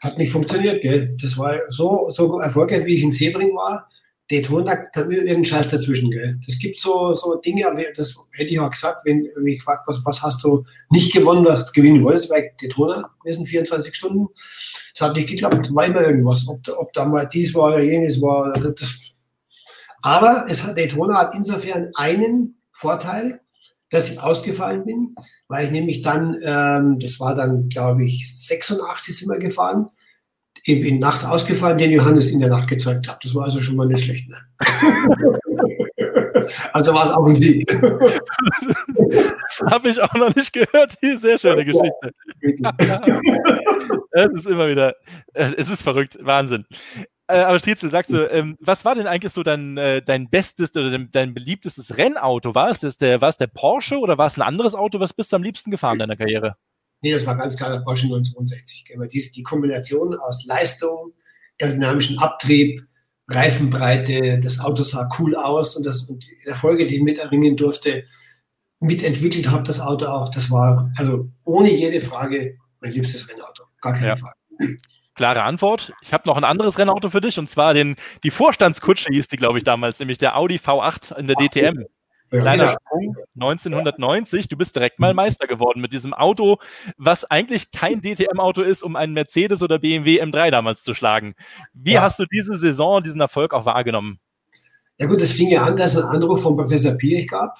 Hat nicht funktioniert, gell? Das war so, so erfolgreich, wie ich in Sebring war. Daytona, da irgendein Scheiß dazwischen, gell? Das gibt so, so Dinge, das hätte ich auch gesagt, wenn, ich gefragt, was, was hast du nicht gewonnen, was du gewinnen wolltest, weil Daytona, wir sind 24 Stunden. Das hat nicht geklappt, war immer irgendwas. Ob, ob da mal dies war oder jenes war. Das. Aber es hat, Daytona hat insofern einen Vorteil, dass ich ausgefallen bin, weil ich nämlich dann, ähm, das war dann, glaube ich, 86 sind wir gefahren, ich bin nachts ausgefallen, den Johannes in der Nacht gezeugt habe. Das war also schon mal nicht schlecht. Ne? also war es auch ein Sieg. das habe ich auch noch nicht gehört. Sehr schöne Geschichte. es ist immer wieder, es ist verrückt, Wahnsinn. Äh, aber Striezel, sagst du, ähm, was war denn eigentlich so dein, äh, dein bestes oder dein, dein, beliebtestes Rennauto? War es, das der, war es der Porsche oder war es ein anderes Auto? Was bist du am liebsten gefahren in deiner Karriere? Nee, das war ganz klar der Porsche 962. Die, die Kombination aus Leistung, aerodynamischem Abtrieb, Reifenbreite, das Auto sah cool aus und, das, und die Erfolge, die ich mit erringen durfte, mitentwickelt habe, das Auto auch, das war also ohne jede Frage mein liebstes Rennauto. Gar keine ja. Frage. Klare Antwort. Ich habe noch ein anderes Rennauto für dich und zwar den, die Vorstandskutsche hieß die, glaube ich, damals, nämlich der Audi V8 in der DTM. Kleiner ja. Sprung, 1990, du bist direkt mal Meister geworden mit diesem Auto, was eigentlich kein DTM-Auto ist, um einen Mercedes oder BMW M3 damals zu schlagen. Wie ja. hast du diese Saison, diesen Erfolg auch wahrgenommen? Ja gut, es fing ja an, dass es einen Anruf von Professor Pierich gab,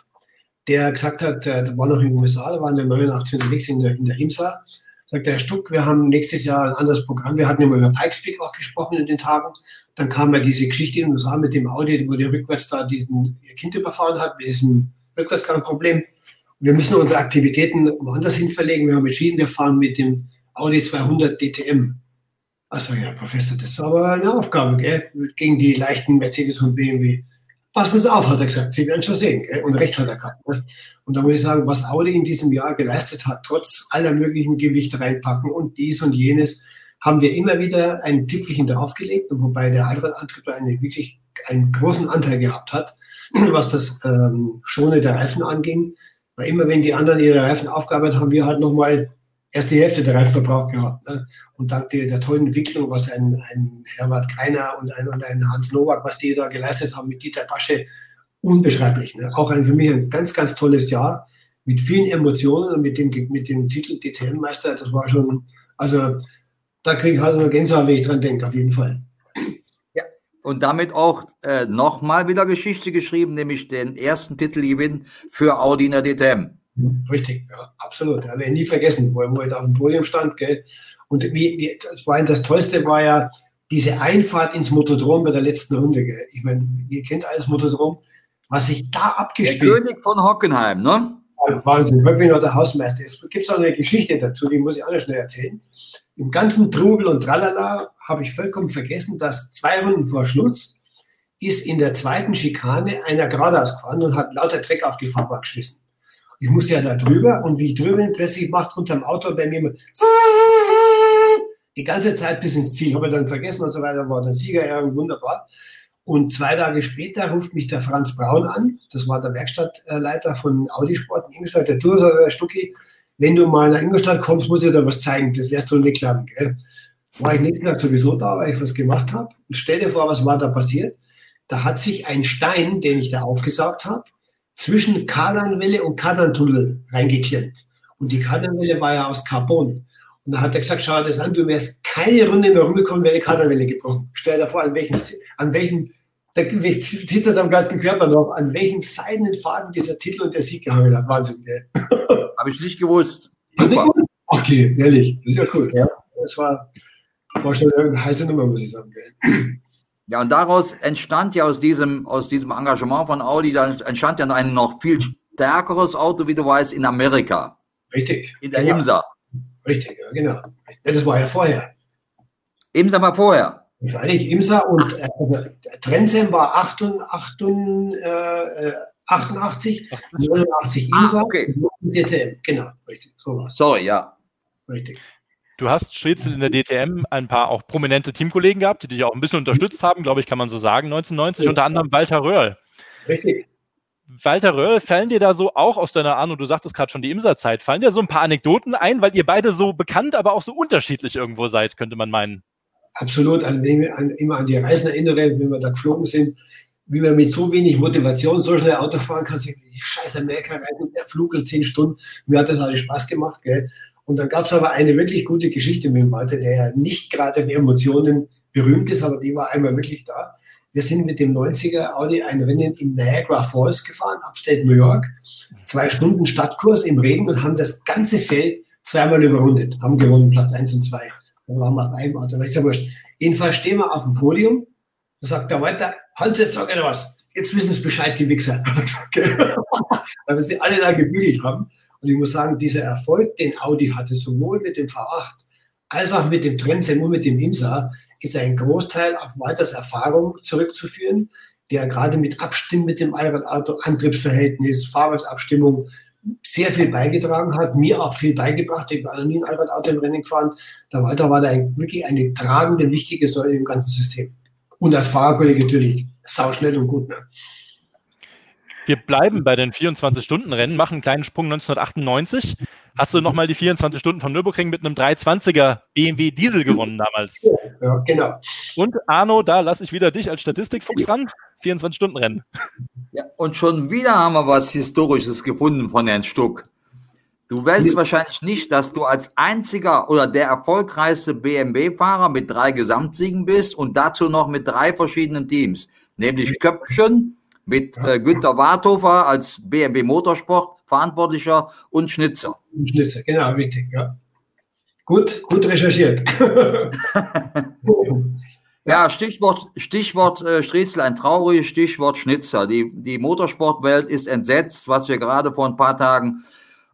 der gesagt hat, der war noch in den USA, da waren der 89 unterwegs in der, in der IMSA, sagt der Herr Stuck, wir haben nächstes Jahr ein anderes Programm, wir hatten ja mal über Pikes Peak auch gesprochen in den Tagen dann kam ja diese Geschichte in den USA mit dem Audi, wo der rückwärts da diesen ihr Kind überfahren hat, mit diesem Rückwärtsgangproblem. Wir müssen unsere Aktivitäten woanders hin verlegen. Wir haben entschieden, wir fahren mit dem Audi 200 DTM. Also ja, Professor, das ist aber eine Aufgabe, gell? Gegen die leichten Mercedes und BMW. Passen Sie auf, hat er gesagt. Sie werden schon sehen. Gell? Und recht hat er gehabt. Ne? Und da muss ich sagen, was Audi in diesem Jahr geleistet hat, trotz aller möglichen Gewichte reinpacken und dies und jenes, haben wir immer wieder ein Tüpfelchen draufgelegt, wobei der Allradantrieb eine wirklich einen großen Anteil gehabt hat, was das ähm, Schone der Reifen anging. Weil immer wenn die anderen ihre Reifen aufgearbeitet haben, wir halt nochmal erst die Hälfte der Reifenverbrauch gehabt. Ne? Und dank der, der, tollen Entwicklung, was ein, ein Herbert Kreiner und ein, und ein Hans Nowak, was die da geleistet haben mit Dieter Basche, unbeschreiblich. Ne? Auch ein, für mich ein ganz, ganz tolles Jahr mit vielen Emotionen und mit dem, mit dem Titel DTM-Meister. Das war schon, also da kriege ich halt eine Gänsehaut, wenn ich dran denke, auf jeden Fall. Ja, und damit auch äh, nochmal wieder Geschichte geschrieben, nämlich den ersten Titelgewinn für Audi in der DTM. Richtig, ja, absolut. Da werde ich nie vergessen, wo, wo ich da auf dem Podium stand. Gell? Und wie, wie, das, war, das Tollste war ja diese Einfahrt ins Motodrom bei der letzten Runde. Gell? Ich meine, ihr kennt alles Motodrom. Was sich da abgespielt Der König von Hockenheim, ne? Wahnsinn, ich bin noch der Hausmeister. Es gibt auch eine Geschichte dazu, die muss ich auch noch schnell erzählen. Im ganzen Trubel und Tralala habe ich vollkommen vergessen, dass zwei Runden vor Schluss ist in der zweiten Schikane einer geradeaus gefahren und hat lauter Dreck auf die Fahrbahn geschmissen. Ich musste ja da drüber und wie ich drüber bin, plötzlich macht unterm Auto bei mir die ganze Zeit bis ins Ziel. Habe ich dann vergessen und so weiter, war der Sieger ja wunderbar. Und zwei Tage später ruft mich der Franz Braun an, das war der Werkstattleiter von Audi Sport in Ingolstadt, der Tour, der Stucki, wenn du mal nach Ingolstadt kommst, muss ich dir was zeigen. Das wirst du nicht glauben. Gell? War ich nächsten Tag sowieso da, weil ich was gemacht habe. Und stell dir vor, was war da passiert? Da hat sich ein Stein, den ich da aufgesaugt habe, zwischen Kardanwelle und Kardantunnel reingeklemmt. Und die Kardanwelle war ja aus Carbon. Und da hat er gesagt, schau dir das an, du wärst keine Runde mehr rumgekommen, wäre die Kardanwelle gebrochen. Stell dir vor, an welchem, an welchem da zieht das am ganzen Körper noch, an welchem seidenen Faden dieser Titel und der Sieg gehangen hat. Wahnsinn, gell? Habe ich nicht gewusst. Okay, ehrlich, das ist ja cool. Ja. Das war, war schon eine heiße Nummer, muss ich sagen. Gell? Ja, und daraus entstand ja aus diesem, aus diesem Engagement von Audi, da entstand ja ein noch viel stärkeres Auto, wie du weißt, in Amerika. Richtig. In der genau. IMSA. Richtig, ja, genau. Das war ja vorher. IMSA war vorher. Wahrscheinlich Imsa und äh, also, Trenzem war 88, äh, 88 89 Imsa ah, okay. DTM. Genau, richtig. So war's. Sorry, ja. Richtig. Du hast Strezel in der DTM ein paar auch prominente Teamkollegen gehabt, die dich auch ein bisschen unterstützt haben, glaube ich, kann man so sagen, 1990, ja. unter anderem Walter Röhrl. Richtig. Walter Röhrl, fallen dir da so auch aus deiner Ahnung, du sagtest gerade schon die Imsa-Zeit, fallen dir so ein paar Anekdoten ein, weil ihr beide so bekannt, aber auch so unterschiedlich irgendwo seid, könnte man meinen? Absolut. Also wenn ich an, immer an die Reisen erinnere, wenn wir da geflogen sind, wie man mit so wenig Motivation so schnell Auto fahren kann, sich scheiß Amerika rein, der Flug in zehn Stunden. Mir hat das alles Spaß gemacht. Gell? Und dann gab es aber eine wirklich gute Geschichte mit dem Walter, der ja nicht gerade in Emotionen berühmt ist, aber die war einmal wirklich da. Wir sind mit dem 90er Audi ein Rennen in Niagara Falls gefahren, Upstate New York. Zwei Stunden Stadtkurs im Regen und haben das ganze Feld zweimal überrundet, haben gewonnen, Platz eins und zwei. Dann waren wir Auto, aber ist ja wurscht. Jedenfalls stehen wir auf dem Podium, da sagt der Walter, halt jetzt, sag ich was. Jetzt wissen es Bescheid, die Wichser. Weil wir sie alle da gebügelt haben. Und ich muss sagen, dieser Erfolg, den Audi hatte, sowohl mit dem V8 als auch mit dem Trendsim und mit dem IMSA, ist ein Großteil auf Walters Erfahrung zurückzuführen, der gerade mit Abstimmen mit dem Allradauto, Antriebsverhältnis, Fahrwerksabstimmung sehr viel beigetragen hat, mir auch viel beigebracht. Ich war nie ein Allradauto im Rennen gefahren. Der Walter war da wirklich eine tragende, wichtige Säule im ganzen System. Und als Fahrerkollege natürlich sauschnell und gut. Ne? Wir bleiben bei den 24-Stunden-Rennen, machen einen kleinen Sprung 1998. Hast du nochmal die 24 Stunden von Nürburgring mit einem 320er BMW Diesel gewonnen damals? Ja, genau. Und Arno, da lasse ich wieder dich als Statistikfuchs ran. 24-Stunden-Rennen. Ja, und schon wieder haben wir was Historisches gefunden von Herrn Stuck. Du weißt ja. wahrscheinlich nicht, dass du als einziger oder der erfolgreichste BMW-Fahrer mit drei Gesamtsiegen bist und dazu noch mit drei verschiedenen Teams, nämlich Köpfchen, mit äh, Günter Warthofer als BMW Motorsport Verantwortlicher und Schnitzer. Schnitzer, genau, richtig, ja. Gut, gut recherchiert. ja, Stichwort, Stichwort äh, Striezel, ein trauriges Stichwort Schnitzer. Die, die Motorsportwelt ist entsetzt, was wir gerade vor ein paar Tagen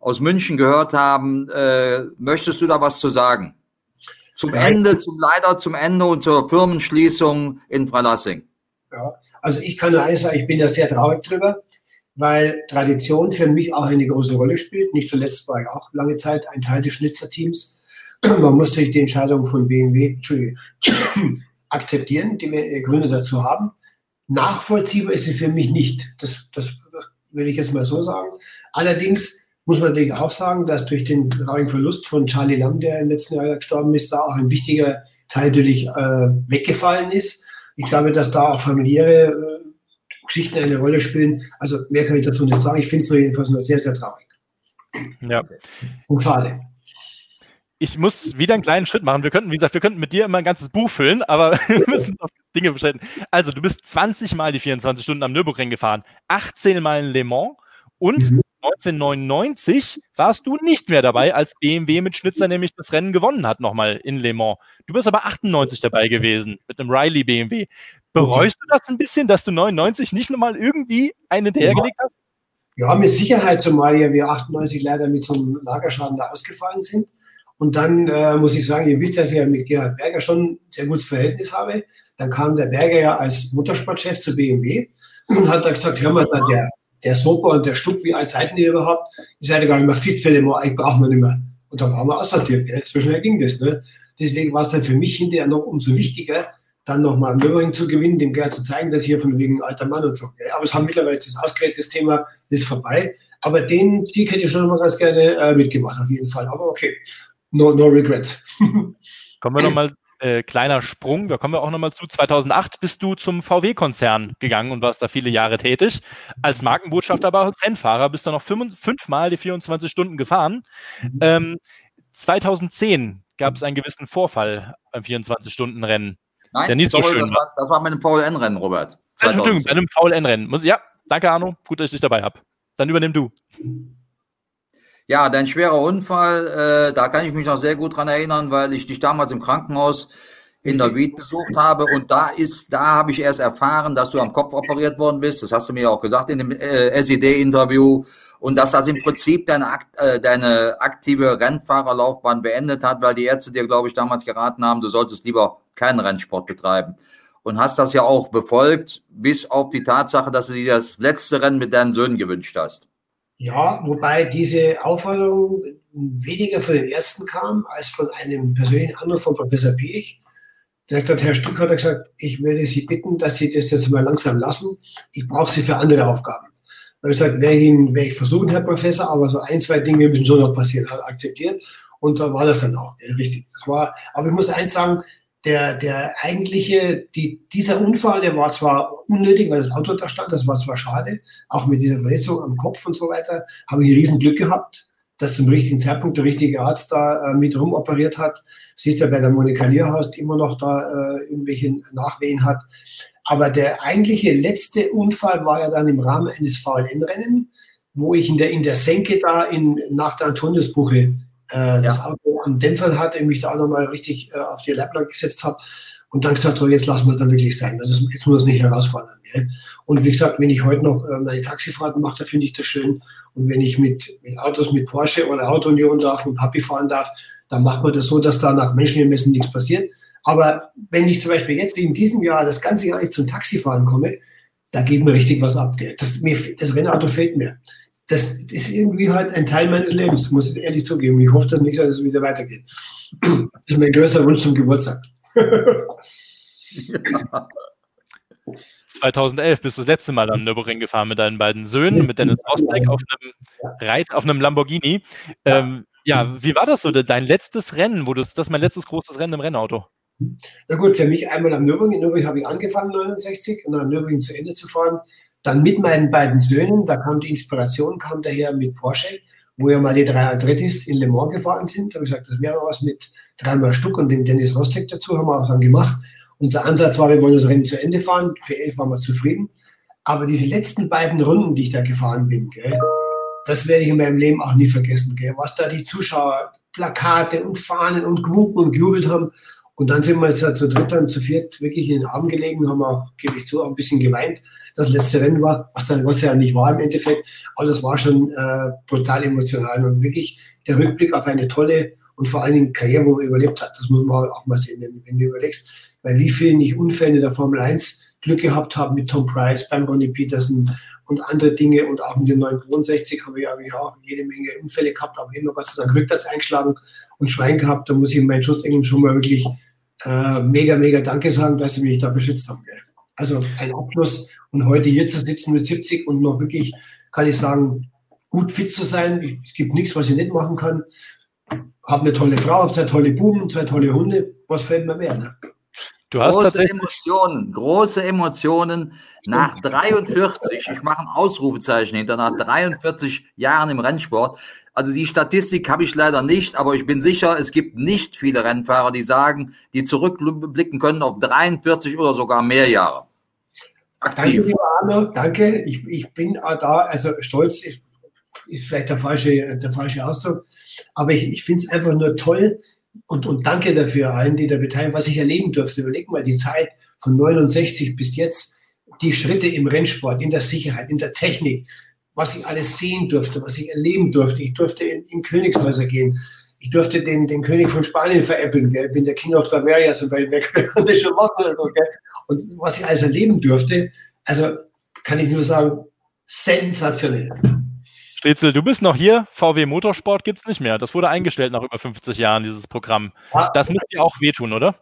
aus München gehört haben. Äh, möchtest du da was zu sagen? Zum Ende, zum leider zum Ende und zur Firmenschließung in Freilassing. Ja, also ich kann nur eines sagen, ich bin da sehr traurig drüber, weil Tradition für mich auch eine große Rolle spielt. Nicht zuletzt war ich auch lange Zeit ein Teil des Schnitzerteams. Man musste die Entscheidung von BMW akzeptieren, die wir Gründe dazu haben. Nachvollziehbar ist sie für mich nicht. Das, das will ich jetzt mal so sagen. Allerdings muss man natürlich auch sagen, dass durch den traurigen Verlust von Charlie Lam, der im letzten Jahr gestorben ist, da auch ein wichtiger Teil natürlich äh, weggefallen ist. Ich glaube, dass da auch familiäre äh, Geschichten eine Rolle spielen. Also mehr kann ich dazu nicht sagen. Ich finde es jedenfalls nur sehr, sehr traurig. Ja. Und schade. Ich muss wieder einen kleinen Schritt machen. Wir könnten, wie gesagt, wir könnten mit dir immer ein ganzes Buch füllen, aber wir müssen auf Dinge beschränken. Also, du bist 20 Mal die 24 Stunden am Nürburgring gefahren, 18 Mal in Le Mans und mhm. 1999 warst du nicht mehr dabei, als BMW mit Schnitzer nämlich das Rennen gewonnen hat, nochmal in Le Mans. Du bist aber 98 dabei gewesen mit einem Riley BMW. Bereust du das ein bisschen, dass du 99 nicht nochmal irgendwie einen hinterhergelegt hast? Ja, mit Sicherheit, zumal ja wir 98 leider mit so einem Lagerschaden da ausgefallen sind. Und dann äh, muss ich sagen, ihr wisst, dass ich ja mit Gerhard Berger schon ein sehr gutes Verhältnis habe. Dann kam der Berger ja als Motorsportchef zu BMW und hat da gesagt, hör mal, der, der Soper und der Stuck, wie alt seid ihr überhaupt? Ich seid gar nicht mehr fit für den ich brauche man nicht mehr. Und dann waren wir aussortiert, gell? schnell ging das. Ne? Deswegen war es dann für mich hinterher noch umso wichtiger, dann nochmal einen Nürburgring zu gewinnen, dem Gerd zu zeigen, dass hier von wegen alter Mann und so. Gell? Aber es haben mittlerweile das ausgeredet, das Thema ist vorbei. Aber den Sieg hätte ich schon mal ganz gerne äh, mitgemacht, auf jeden Fall. Aber okay, no, no regrets. Kommen wir nochmal äh, kleiner Sprung, da kommen wir auch nochmal zu. 2008 bist du zum VW-Konzern gegangen und warst da viele Jahre tätig. Als Markenbotschafter, aber auch als Rennfahrer bist du noch fünf, fünfmal die 24 Stunden gefahren. Mhm. Ähm, 2010 gab es einen gewissen Vorfall beim 24-Stunden-Rennen. Nein, der nicht sorry, so schön das, war, das war bei einem VLN-Rennen, Robert. Entschuldigung, bei einem VLN-Rennen. Ja, danke Arno, gut, dass ich dich dabei habe. Dann übernimm du. Ja, dein schwerer Unfall, äh, da kann ich mich noch sehr gut dran erinnern, weil ich dich damals im Krankenhaus in der Wied besucht habe und da ist, da habe ich erst erfahren, dass du am Kopf operiert worden bist. Das hast du mir auch gesagt in dem äh, SED-Interview und dass das im Prinzip deine, äh, deine aktive Rennfahrerlaufbahn beendet hat, weil die Ärzte dir, glaube ich, damals geraten haben, du solltest lieber keinen Rennsport betreiben. Und hast das ja auch befolgt, bis auf die Tatsache, dass du dir das letzte Rennen mit deinen Söhnen gewünscht hast. Ja, wobei diese Aufforderung weniger von den Ärzten kam, als von einem persönlichen Anruf von Professor Piech. Der hat Herr Stück hat gesagt, ich würde Sie bitten, dass Sie das jetzt mal langsam lassen. Ich brauche Sie für andere Aufgaben. Da habe ich gesagt, werde ich, Ihnen, werde ich versuchen, Herr Professor, aber so ein, zwei Dinge müssen schon noch passieren, hat akzeptiert. Und so war das dann auch, ja, richtig. Das war, aber ich muss eins sagen, der, der eigentliche, die, dieser Unfall, der war zwar unnötig, weil das Auto da stand, das war zwar schade, auch mit dieser Verletzung am Kopf und so weiter, habe ich ein Riesenglück gehabt, dass zum richtigen Zeitpunkt der richtige Arzt da äh, mit rumoperiert hat. Siehst du bei der Monika Lierhaus, die immer noch da äh, irgendwelche Nachwehen hat. Aber der eigentliche letzte Unfall war ja dann im Rahmen eines VLN-Rennen, wo ich in der, in der Senke da in, nach der Antoniusbuche äh, das Auto am Dämpfern hatte, mich da auch nochmal richtig äh, auf die Leibler gesetzt habe und dann gesagt, so jetzt lassen wir es dann wirklich sein. Das, jetzt muss es nicht herausfordern. Gell? Und wie gesagt, wenn ich heute noch äh, meine Taxifahrten mache, da finde ich das schön. Und wenn ich mit, mit Autos mit Porsche oder Autounion darf und Papi fahren darf, dann macht man das so, dass da nach Menschengemessen nichts passiert. Aber wenn ich zum Beispiel jetzt in diesem Jahr das ganze Jahr nicht zum Taxifahren komme, da geht mir richtig was ab. Gell? Das, mir, das Rennauto fehlt mir das ist irgendwie halt ein Teil meines Lebens, muss ich ehrlich zugeben. Ich hoffe, dass nächstes Jahr das wieder weitergeht. Das ist mein größter Wunsch zum Geburtstag. Ja. 2011 bist du das letzte Mal am Nürburgring gefahren mit deinen beiden Söhnen, mit Dennis Rosbeck auf einem Reit, auf einem Lamborghini. Ähm, ja, wie war das so, dein letztes Rennen? Wo du, das ist mein letztes großes Rennen im Rennauto. Na gut, für mich einmal am Nürburgring. In Nürburgring habe ich angefangen, 69, und am Nürburgring zu Ende zu fahren. Dann mit meinen beiden Söhnen, da kam die Inspiration, kam daher mit Porsche, wo ja mal die drei Adrettis in Le Mans gefahren sind. Da habe ich gesagt, das wäre was mit dreimal Stück und den Dennis Rostek dazu haben wir auch dann gemacht. Unser Ansatz war, wir wollen das Rennen zu Ende fahren. Für elf waren wir zufrieden. Aber diese letzten beiden Runden, die ich da gefahren bin, gell, das werde ich in meinem Leben auch nie vergessen. Gell. Was da die Zuschauer, Plakate und Fahnen und gewunken und gejubelt haben. Und dann sind wir jetzt zu dritt und zu viert wirklich in den Arm gelegen, haben auch, gebe ich zu, auch ein bisschen geweint das letzte Rennen war, was dann was ja nicht war im Endeffekt. Aber das war schon äh, brutal emotional und wirklich der Rückblick auf eine tolle und vor allen Dingen Karriere, wo man überlebt hat. Das muss man auch mal sehen, wenn, wenn du überlegst, bei wie vielen nicht Unfällen in der Formel 1 Glück gehabt haben mit Tom Price, beim Ronnie Peterson und andere Dinge und auch mit dem 965 habe ich, habe ich auch jede Menge Unfälle gehabt, aber immer Gott sei Dank rückwärts eingeschlagen und Schwein gehabt. Da muss ich meinen Schutzengeln schon mal wirklich äh, mega, mega Danke sagen, dass sie mich da beschützt haben. Gell. Also ein Abschluss. Und heute hier zu sitzen mit 70 und noch wirklich, kann ich sagen, gut fit zu sein. Es gibt nichts, was ich nicht machen kann. Habe eine tolle Frau, habe zwei tolle Buben, zwei tolle Hunde. Was fällt mir mehr? Ne? Du hast große Emotionen, große Emotionen. Nach 43, ich mache ein Ausrufezeichen hinter, nach 43 Jahren im Rennsport. Also die Statistik habe ich leider nicht, aber ich bin sicher, es gibt nicht viele Rennfahrer, die sagen, die zurückblicken können auf 43 oder sogar mehr Jahre aktiv. Danke, lieber Arno, danke. Ich, ich bin da, also stolz ist, vielleicht der falsche, der falsche Ausdruck, aber ich, ich finde es einfach nur toll und, und danke dafür allen, die da beteiligen, was ich erleben durfte. Überleg mal die Zeit von 69 bis jetzt, die Schritte im Rennsport, in der Sicherheit, in der Technik, was ich alles sehen durfte, was ich erleben durfte. Ich durfte in, in Königshäuser gehen. Ich durfte den, den König von Spanien veräppeln. Gell? Ich bin der King of Bavaria, so weit weg. konnte schon machen. Gell? und was ich alles erleben durfte, also kann ich nur sagen, sensationell. Stritzel, du bist noch hier. VW Motorsport gibt es nicht mehr. Das wurde eingestellt nach über 50 Jahren, dieses Programm. Das müsste dir auch wehtun, oder?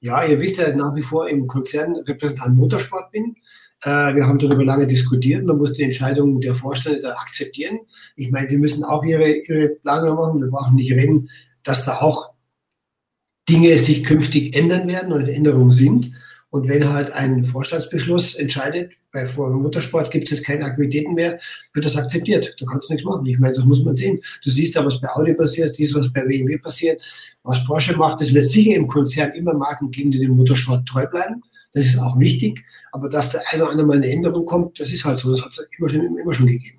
Ja, ihr wisst ja, dass ich nach wie vor im Konzern Repräsentant Motorsport bin. Äh, wir haben darüber lange diskutiert man muss die Entscheidung der Vorstände da akzeptieren. Ich meine, die müssen auch ihre, ihre Planung machen. Wir brauchen nicht reden, dass da auch Dinge sich künftig ändern werden oder Änderungen sind. Und wenn halt ein Vorstandsbeschluss entscheidet, bei Motorsport gibt es keine Aktivitäten mehr, wird das akzeptiert. Da kannst du nichts machen. Ich meine, das muss man sehen. Du siehst ja, was bei Audi passiert, dies, was bei BMW passiert, was Porsche macht. Es wird sicher im Konzern immer Marken geben, die dem Motorsport treu bleiben. Das ist auch wichtig. Aber dass da eine oder andere Mal eine Änderung kommt, das ist halt so. Das hat es immer schon, immer schon gegeben.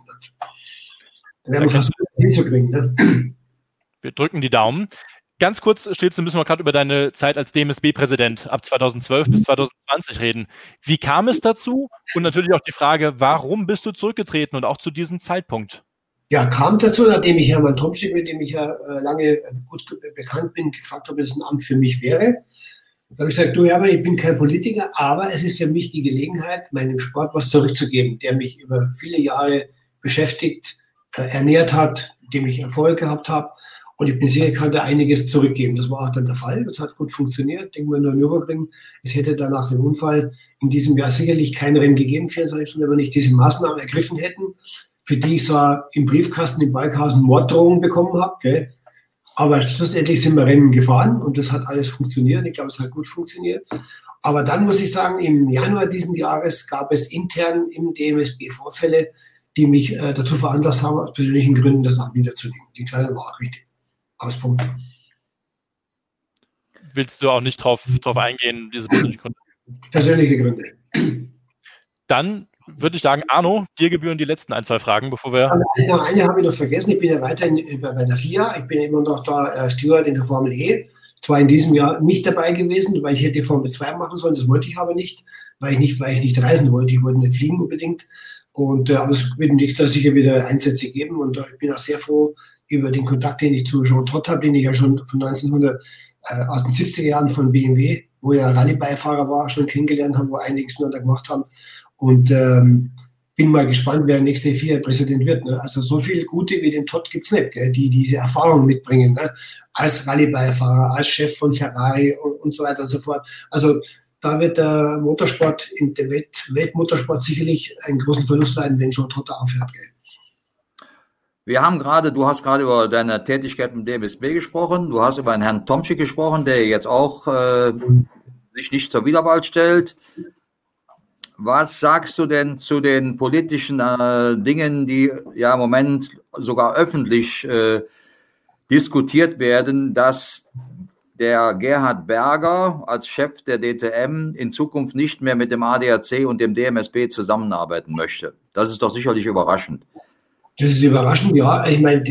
Da werden wir versuchen, hinzukriegen. Ne? Wir drücken die Daumen. Ganz kurz, Stilze, müssen wir gerade über deine Zeit als DMSB-Präsident ab 2012 bis 2020 reden. Wie kam es dazu? Und natürlich auch die Frage, warum bist du zurückgetreten und auch zu diesem Zeitpunkt? Ja, kam dazu, nachdem ich Hermann Tomschick, mit dem ich ja äh, lange äh, gut bekannt bin, gefragt habe, ob es ein Amt für mich wäre. Da habe ich gesagt, du Hermann, ich bin kein Politiker, aber es ist für mich die Gelegenheit, meinem Sport was zurückzugeben, der mich über viele Jahre beschäftigt, äh, ernährt hat, dem ich Erfolg gehabt habe. Und ich bin sicher, ich kann da einiges zurückgeben. Das war auch dann der Fall. Das hat gut funktioniert. Denken wir nur an Nürburgring. Es hätte dann nach dem Unfall in diesem Jahr sicherlich kein Rennen gegeben, 24 Stunden, wenn wir nicht diese Maßnahmen ergriffen hätten, für die ich so im Briefkasten im Balkhausen Morddrohungen bekommen habe. Gell? Aber schlussendlich sind wir Rennen gefahren und das hat alles funktioniert. Ich glaube, es hat gut funktioniert. Aber dann muss ich sagen, im Januar diesen Jahres gab es intern im DMSB Vorfälle, die mich äh, dazu veranlasst haben, aus persönlichen Gründen das Amt niederzulegen. Die Entscheidung war auch richtig. Auspunkt. Willst du auch nicht drauf, drauf eingehen, diese persönlichen Gründe? Persönliche Gründe. Dann würde ich sagen, Arno, dir gebühren die letzten ein, zwei Fragen, bevor wir. Eine, eine habe ich noch vergessen. Ich bin ja weiterhin bei der FIA. Ich bin immer noch da äh, Steward in der Formel E. Zwar in diesem Jahr nicht dabei gewesen, weil ich hätte Formel 2 machen sollen, das wollte ich aber nicht, weil ich nicht, weil ich nicht reisen wollte. Ich wollte nicht fliegen unbedingt. Und äh, aber es wird im nächsten Jahr sicher wieder Einsätze geben. Und äh, ich bin auch sehr froh über den Kontakt, den ich zu Jean Todt habe, den ich ja schon von 1900 äh, aus den 70er Jahren von BMW, wo er Rallye-Beifahrer war, schon kennengelernt haben, wo einiges miteinander gemacht haben. Und ähm, bin mal gespannt, wer nächste FIA-Präsident wird. Ne? Also so viele Gute wie den Todd gibt es nicht, gell? die diese Erfahrung mitbringen, ne? als Rallye-Beifahrer, als Chef von Ferrari und, und, so weiter und so fort. Also da wird der Motorsport, in der Welt, Weltmotorsport sicherlich einen großen Verlust leiden, wenn Jean Todt aufhört. Gell? Wir haben gerade, du hast gerade über deine Tätigkeit im DMSB gesprochen, du hast über einen Herrn Tomczyk gesprochen, der jetzt auch äh, sich nicht zur Wiederwahl stellt. Was sagst du denn zu den politischen äh, Dingen, die ja im Moment sogar öffentlich äh, diskutiert werden, dass der Gerhard Berger als Chef der DTM in Zukunft nicht mehr mit dem ADAC und dem DMSB zusammenarbeiten möchte? Das ist doch sicherlich überraschend. Das ist überraschend, ja. Ich meine,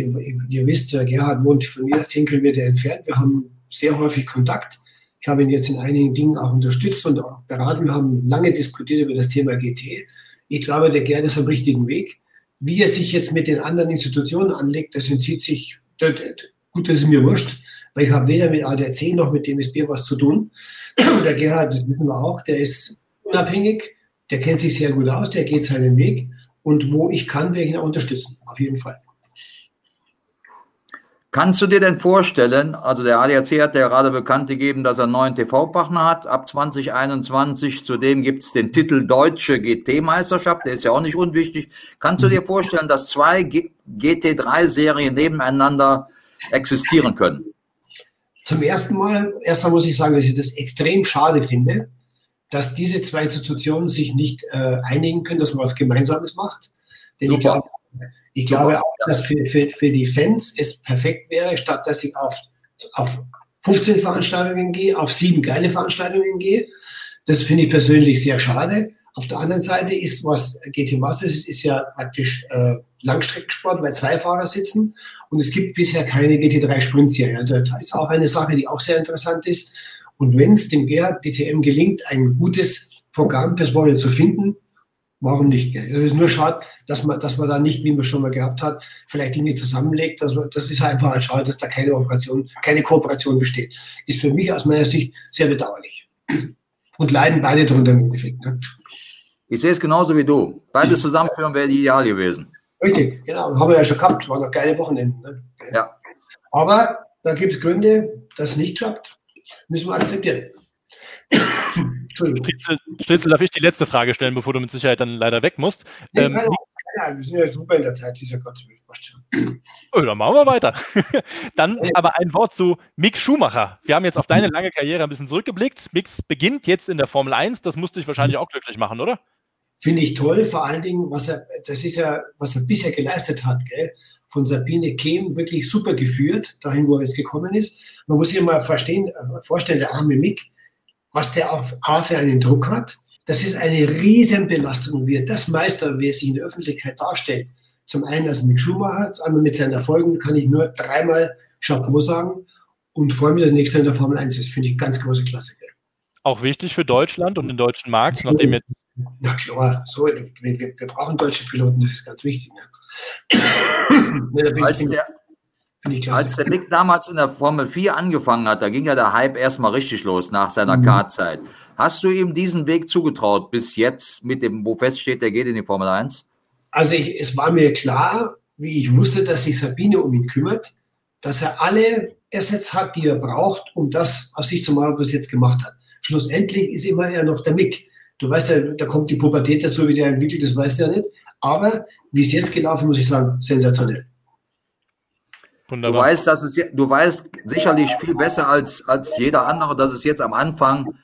ihr wisst, Gerhard wohnt von mir zehn Kilometer entfernt. Wir haben sehr häufig Kontakt. Ich habe ihn jetzt in einigen Dingen auch unterstützt und auch beraten. Wir haben lange diskutiert über das Thema GT. Ich glaube, der Gerd ist am richtigen Weg. Wie er sich jetzt mit den anderen Institutionen anlegt, das entzieht sich, gut, das ist mir wurscht, weil ich habe weder mit ADAC noch mit DMSB was zu tun. Der Gerhard, das wissen wir auch, der ist unabhängig, der kennt sich sehr gut aus, der geht seinen Weg und wo ich kann, werde ich ihn unterstützen, auf jeden Fall. Kannst du dir denn vorstellen, also der ADAC hat ja gerade bekannt gegeben, dass er einen neuen TV-Partner hat ab 2021. Zudem gibt es den Titel Deutsche GT-Meisterschaft, der ist ja auch nicht unwichtig. Kannst du dir vorstellen, dass zwei GT3-Serien nebeneinander existieren können? Zum ersten Mal, erstmal muss ich sagen, dass ich das extrem schade finde, dass diese zwei Institutionen sich nicht äh, einigen können, dass man was Gemeinsames macht. Denn Super. ich glaube, ich glaube auch, dass für, für, für die Fans es perfekt wäre, statt dass ich auf, auf 15 Veranstaltungen gehe, auf sieben geile Veranstaltungen gehe. Das finde ich persönlich sehr schade. Auf der anderen Seite ist, was GT Masters ist, ist ja praktisch äh, Langstreckensport, weil zwei Fahrer sitzen und es gibt bisher keine GT3 Sprintserie. Also das ist auch eine Sache, die auch sehr interessant ist. Und wenn es dem Gerhard DTM gelingt, ein gutes Programm fürs Wochenende zu finden, Warum nicht? Es ist nur schade, dass man, dass man da nicht, wie man schon mal gehabt hat, vielleicht Dinge zusammenlegt. Dass man, das ist einfach ein schade, dass da keine Operation, keine Kooperation besteht. Ist für mich aus meiner Sicht sehr bedauerlich. Und leiden beide darunter im Endeffekt. Ne? Ich sehe es genauso wie du. Beides zusammenführen wäre ideal gewesen. Richtig, genau. Haben wir ja schon gehabt. Waren noch geile Wochenenden. Ne? Ja. Aber da gibt es Gründe, dass es nicht klappt. Müssen wir akzeptieren. Entschuldigung. Stritzel, darf ich die letzte Frage stellen, bevor du mit Sicherheit dann leider weg musst? Nee, ähm, ja, wir sind ja super in der Zeit, dieser Gott. Oh, dann machen wir weiter. dann aber ein Wort zu Mick Schumacher. Wir haben jetzt auf deine lange Karriere ein bisschen zurückgeblickt. Mix beginnt jetzt in der Formel 1. Das musste dich wahrscheinlich auch glücklich machen, oder? Finde ich toll, vor allen Dingen, was er, das ist ja, was er bisher geleistet hat, gell? von Sabine Kehm wirklich super geführt, dahin, wo er jetzt gekommen ist. Man muss sich mal verstehen, äh, vorstellen, der arme Mick, was der auf A für einen Druck hat. Das ist eine Riesenbelastung, wie er das Meister, wie er sich in der Öffentlichkeit darstellt. Zum einen als mit Schumacher, zum anderen mit seinen Erfolgen kann ich nur dreimal Chapeau sagen und freue mich, dass nächste in der Formel 1 ist. Finde ich ganz große Klasse. Auch wichtig für Deutschland und den deutschen Markt, nachdem jetzt. Ja klar, so, wir, wir brauchen deutsche Piloten, das ist ganz wichtig. Ne? als, der, als der Mick damals in der Formel 4 angefangen hat, da ging ja der Hype erstmal richtig los nach seiner mhm. Kartzeit. Hast du ihm diesen Weg zugetraut bis jetzt mit dem, wo feststeht, der geht in die Formel 1? Also ich, es war mir klar, wie ich wusste, dass sich Sabine um ihn kümmert, dass er alle Assets hat, die er braucht, um das aus sich zu machen, was er jetzt gemacht hat. Schlussendlich ist immer er noch der Mick. Du weißt ja, da kommt die Pubertät dazu, wie sie entwickelt, das weißt du ja nicht. Aber wie es jetzt gelaufen, muss ich sagen, sensationell. Wunderbar. Du weißt, dass es, du weißt sicherlich viel besser als, als jeder andere, dass es jetzt am Anfang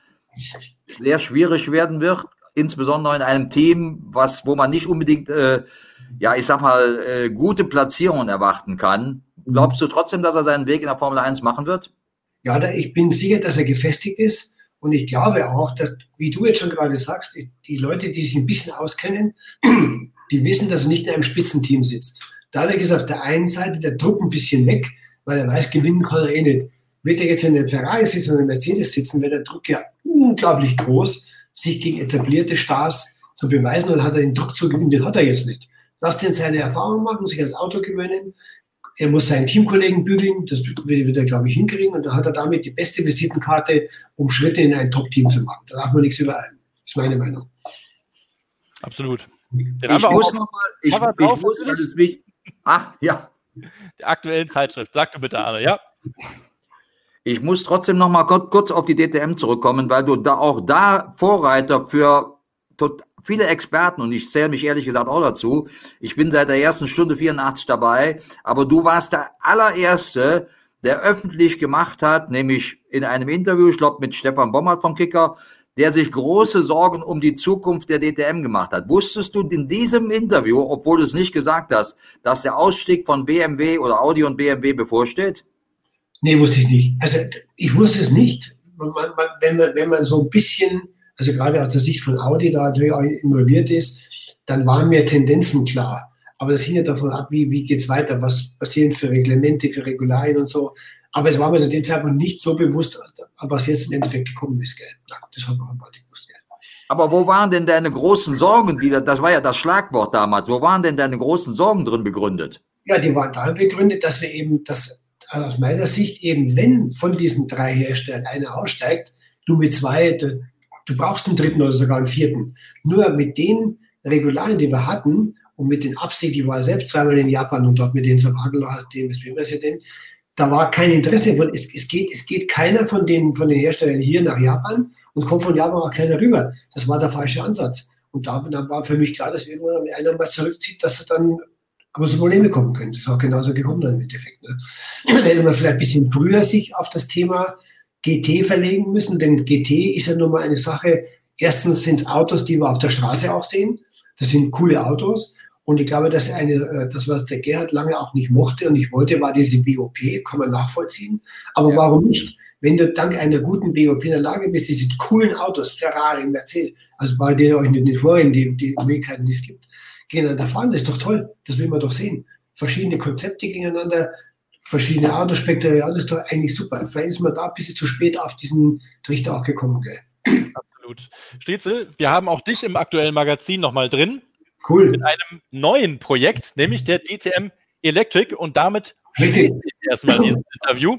sehr schwierig werden wird, insbesondere in einem Team, was, wo man nicht unbedingt, äh, ja, ich sag mal, äh, gute Platzierungen erwarten kann. Glaubst du trotzdem, dass er seinen Weg in der Formel 1 machen wird? Ja, da, ich bin sicher, dass er gefestigt ist. Und ich glaube auch, dass, wie du jetzt schon gerade sagst, die Leute, die sich ein bisschen auskennen, die wissen, dass er nicht in einem Spitzenteam sitzt. Dadurch ist auf der einen Seite der Druck ein bisschen weg, weil er weiß, gewinnen kann er eh nicht. Wird er jetzt in einem Ferrari sitzen oder einem Mercedes sitzen, wäre der Druck ja unglaublich groß, sich gegen etablierte Stars zu beweisen und hat er den Druck zu gewinnen, den hat er jetzt nicht. Lass den seine Erfahrung machen, sich das Auto gewöhnen. Er muss seinen Teamkollegen bügeln, das wird er, glaube ich, hinkriegen. Und da hat er damit die beste Visitenkarte, um Schritte in ein Top-Team zu machen. Da darf man nichts übereilen. Das ist meine Meinung. Absolut. Den ich muss nochmal, ich, ich muss, weil es mich, ach, ja. Der aktuellen Zeitschrift. Sag du bitte, Arne, ja. Ich muss trotzdem noch mal kurz, auf die DTM zurückkommen, weil du da auch da Vorreiter für viele Experten und ich zähle mich ehrlich gesagt auch dazu. Ich bin seit der ersten Stunde 84 dabei, aber du warst der allererste, der öffentlich gemacht hat, nämlich in einem Interview, ich glaube mit Stefan Bommert vom Kicker, der sich große Sorgen um die Zukunft der DTM gemacht hat. Wusstest du in diesem Interview, obwohl du es nicht gesagt hast, dass der Ausstieg von BMW oder Audi und BMW bevorsteht? Nee, wusste ich nicht. Also ich wusste es nicht. Wenn, man, wenn man so ein bisschen, also gerade aus der Sicht von Audi da natürlich involviert ist, dann waren mir Tendenzen klar. Aber das hing ja davon ab, wie, wie es weiter, was passieren für Reglemente, für Regularien und so. Aber es war mir zu dem Zeitpunkt nicht so bewusst, was jetzt im Endeffekt gekommen ist. Gell. Das hat man nicht gewusst. Gell. Aber wo waren denn deine großen Sorgen? Die, das war ja das Schlagwort damals. Wo waren denn deine großen Sorgen drin begründet? Ja, die waren darin begründet, dass wir eben das also aus meiner Sicht eben, wenn von diesen drei Herstellern einer aussteigt, du mit zwei, du, du brauchst einen dritten oder sogar einen vierten. Nur mit den Regularien, die wir hatten und mit den Absichten, die war selbst zweimal in Japan und dort mit den Sabagelo, dem SB-Präsident, da war kein Interesse von, es, es, geht, es geht keiner von den, von den Herstellern hier nach Japan und kommt von Japan auch keiner rüber. Das war der falsche Ansatz. Und da, dann war für mich klar, dass irgendwann einer mal zurückzieht, dass er dann große Probleme kommen können. Das ist auch genauso gekommen dann im Endeffekt. Ne? Dann hätte man vielleicht ein bisschen früher sich auf das Thema GT verlegen müssen, denn GT ist ja nun mal eine Sache. Erstens sind es Autos, die wir auf der Straße auch sehen. Das sind coole Autos. Und ich glaube, dass eine, äh, das, was der Gerhard lange auch nicht mochte und nicht wollte, war diese BOP, kann man nachvollziehen. Aber ja. warum nicht? Wenn du dank einer guten BOP in der Lage bist, diese coolen Autos, Ferrari, Mercedes, also bei denen euch nicht vorhin die, die Möglichkeiten, die es gibt, gegeneinander fahren, das ist doch toll. Das will man doch sehen. Verschiedene Konzepte gegeneinander, verschiedene Autospektre, ja, das ist doch eigentlich super. Vielleicht ist man da ein bisschen zu spät auf diesen Trichter auch gekommen. Gell? Absolut. Stetzel, wir haben auch dich im aktuellen Magazin nochmal drin. Cool. Mit einem neuen Projekt, nämlich der DTM Electric und damit schließe ich erstmal dieses Interview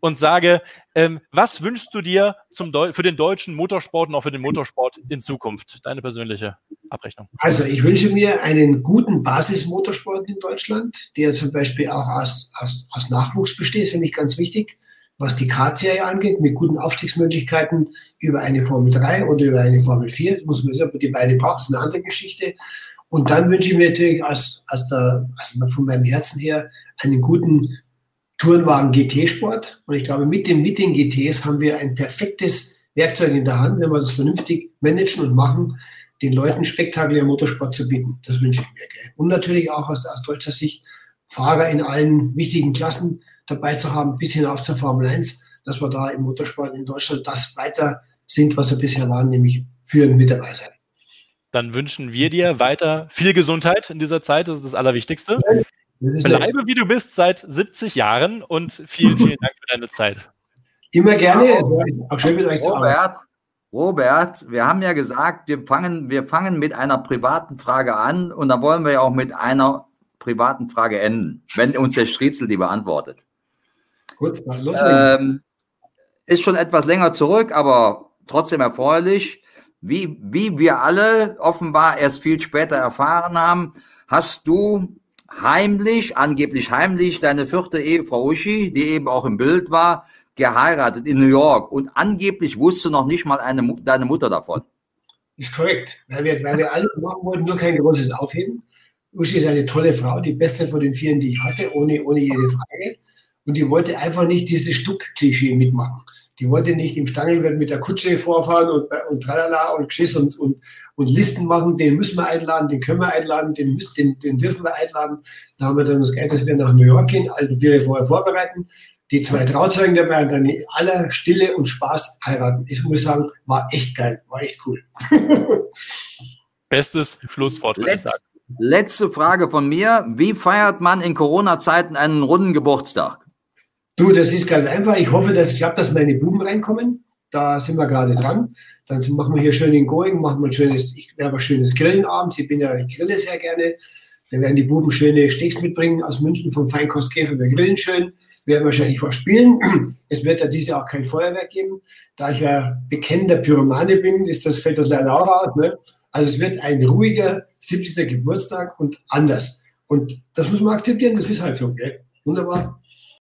und sage, ähm, was wünschst du dir zum für den deutschen Motorsport und auch für den Motorsport in Zukunft? Deine persönliche Abrechnung. Also ich wünsche mir einen guten Basismotorsport in Deutschland, der zum Beispiel auch aus, aus, aus Nachwuchs besteht, finde ich ganz wichtig. Was die Kart-Serie angeht, mit guten Aufstiegsmöglichkeiten über eine Formel 3 oder über eine Formel 4, muss man sagen, die beide braucht, ist eine andere Geschichte. Und dann wünsche ich mir natürlich aus, aus der, also von meinem Herzen her einen guten Tourenwagen GT-Sport. Und ich glaube, mit, dem, mit den GTs haben wir ein perfektes Werkzeug in der Hand, wenn wir das vernünftig managen und machen, den Leuten spektakulären Motorsport zu bieten. Das wünsche ich mir. Gell. Und natürlich auch aus, aus deutscher Sicht Fahrer in allen wichtigen Klassen dabei zu haben, bis hinauf zur Formel 1, dass wir da im Motorsport in Deutschland das weiter sind, was wir bisher waren, nämlich führend mit dabei sein dann wünschen wir dir weiter viel Gesundheit in dieser Zeit. Das ist das Allerwichtigste. Bleibe wie du bist seit 70 Jahren und vielen, vielen Dank für deine Zeit. Immer gerne. Auch schön mit euch zu Robert, Robert, wir haben ja gesagt, wir fangen, wir fangen mit einer privaten Frage an und dann wollen wir ja auch mit einer privaten Frage enden, wenn uns der Striezel die beantwortet. Gut, dann los. Ähm, ist schon etwas länger zurück, aber trotzdem erfreulich wie, wie wir alle offenbar erst viel später erfahren haben, hast du heimlich, angeblich heimlich, deine vierte Ehefrau Uschi, die eben auch im Bild war, geheiratet in New York und angeblich wusste noch nicht mal eine, deine Mutter davon. Ist korrekt, weil wir, weil wir alle machen wollten, nur kein großes Aufheben. Uschi ist eine tolle Frau, die beste von den vielen, die ich hatte, ohne, ohne jede Frage. Und die wollte einfach nicht dieses Stuck-Klischee mitmachen. Die wollte nicht im Stangelwirt mit der Kutsche vorfahren und, und tralala und Geschiss und, und, und Listen machen. Den müssen wir einladen, den können wir einladen, den, müssen, den, den dürfen wir einladen. Da haben wir dann das Geld, dass wir nach New York gehen, alle Papiere vorher vorbereiten. Die zwei Trauzeugen dabei und dann in aller Stille und Spaß heiraten. Ich muss sagen, war echt geil, war echt cool. Bestes Schlusswort, würde ich sagen. Letzte Frage von mir. Wie feiert man in Corona-Zeiten einen runden Geburtstag? Du, das ist ganz einfach. Ich hoffe, dass ich glaube, dass meine Buben reinkommen. Da sind wir gerade dran. Dann machen wir hier schön in Going, machen wir ein schönes, ich werde was schönes Grillen. Ich bin ja, ich grille sehr gerne. Dann werden die Buben schöne Steaks mitbringen aus München vom Feinkostkäfer. Wir grillen schön. Wir werden wahrscheinlich was spielen. Es wird ja dieses Jahr auch kein Feuerwerk geben. Da ich ja bekennender Pyromane bin, ist das, fällt das leider auch raus. Ne? Also es wird ein ruhiger 70. Geburtstag und anders. Und das muss man akzeptieren, das ist halt so. Gell? Wunderbar.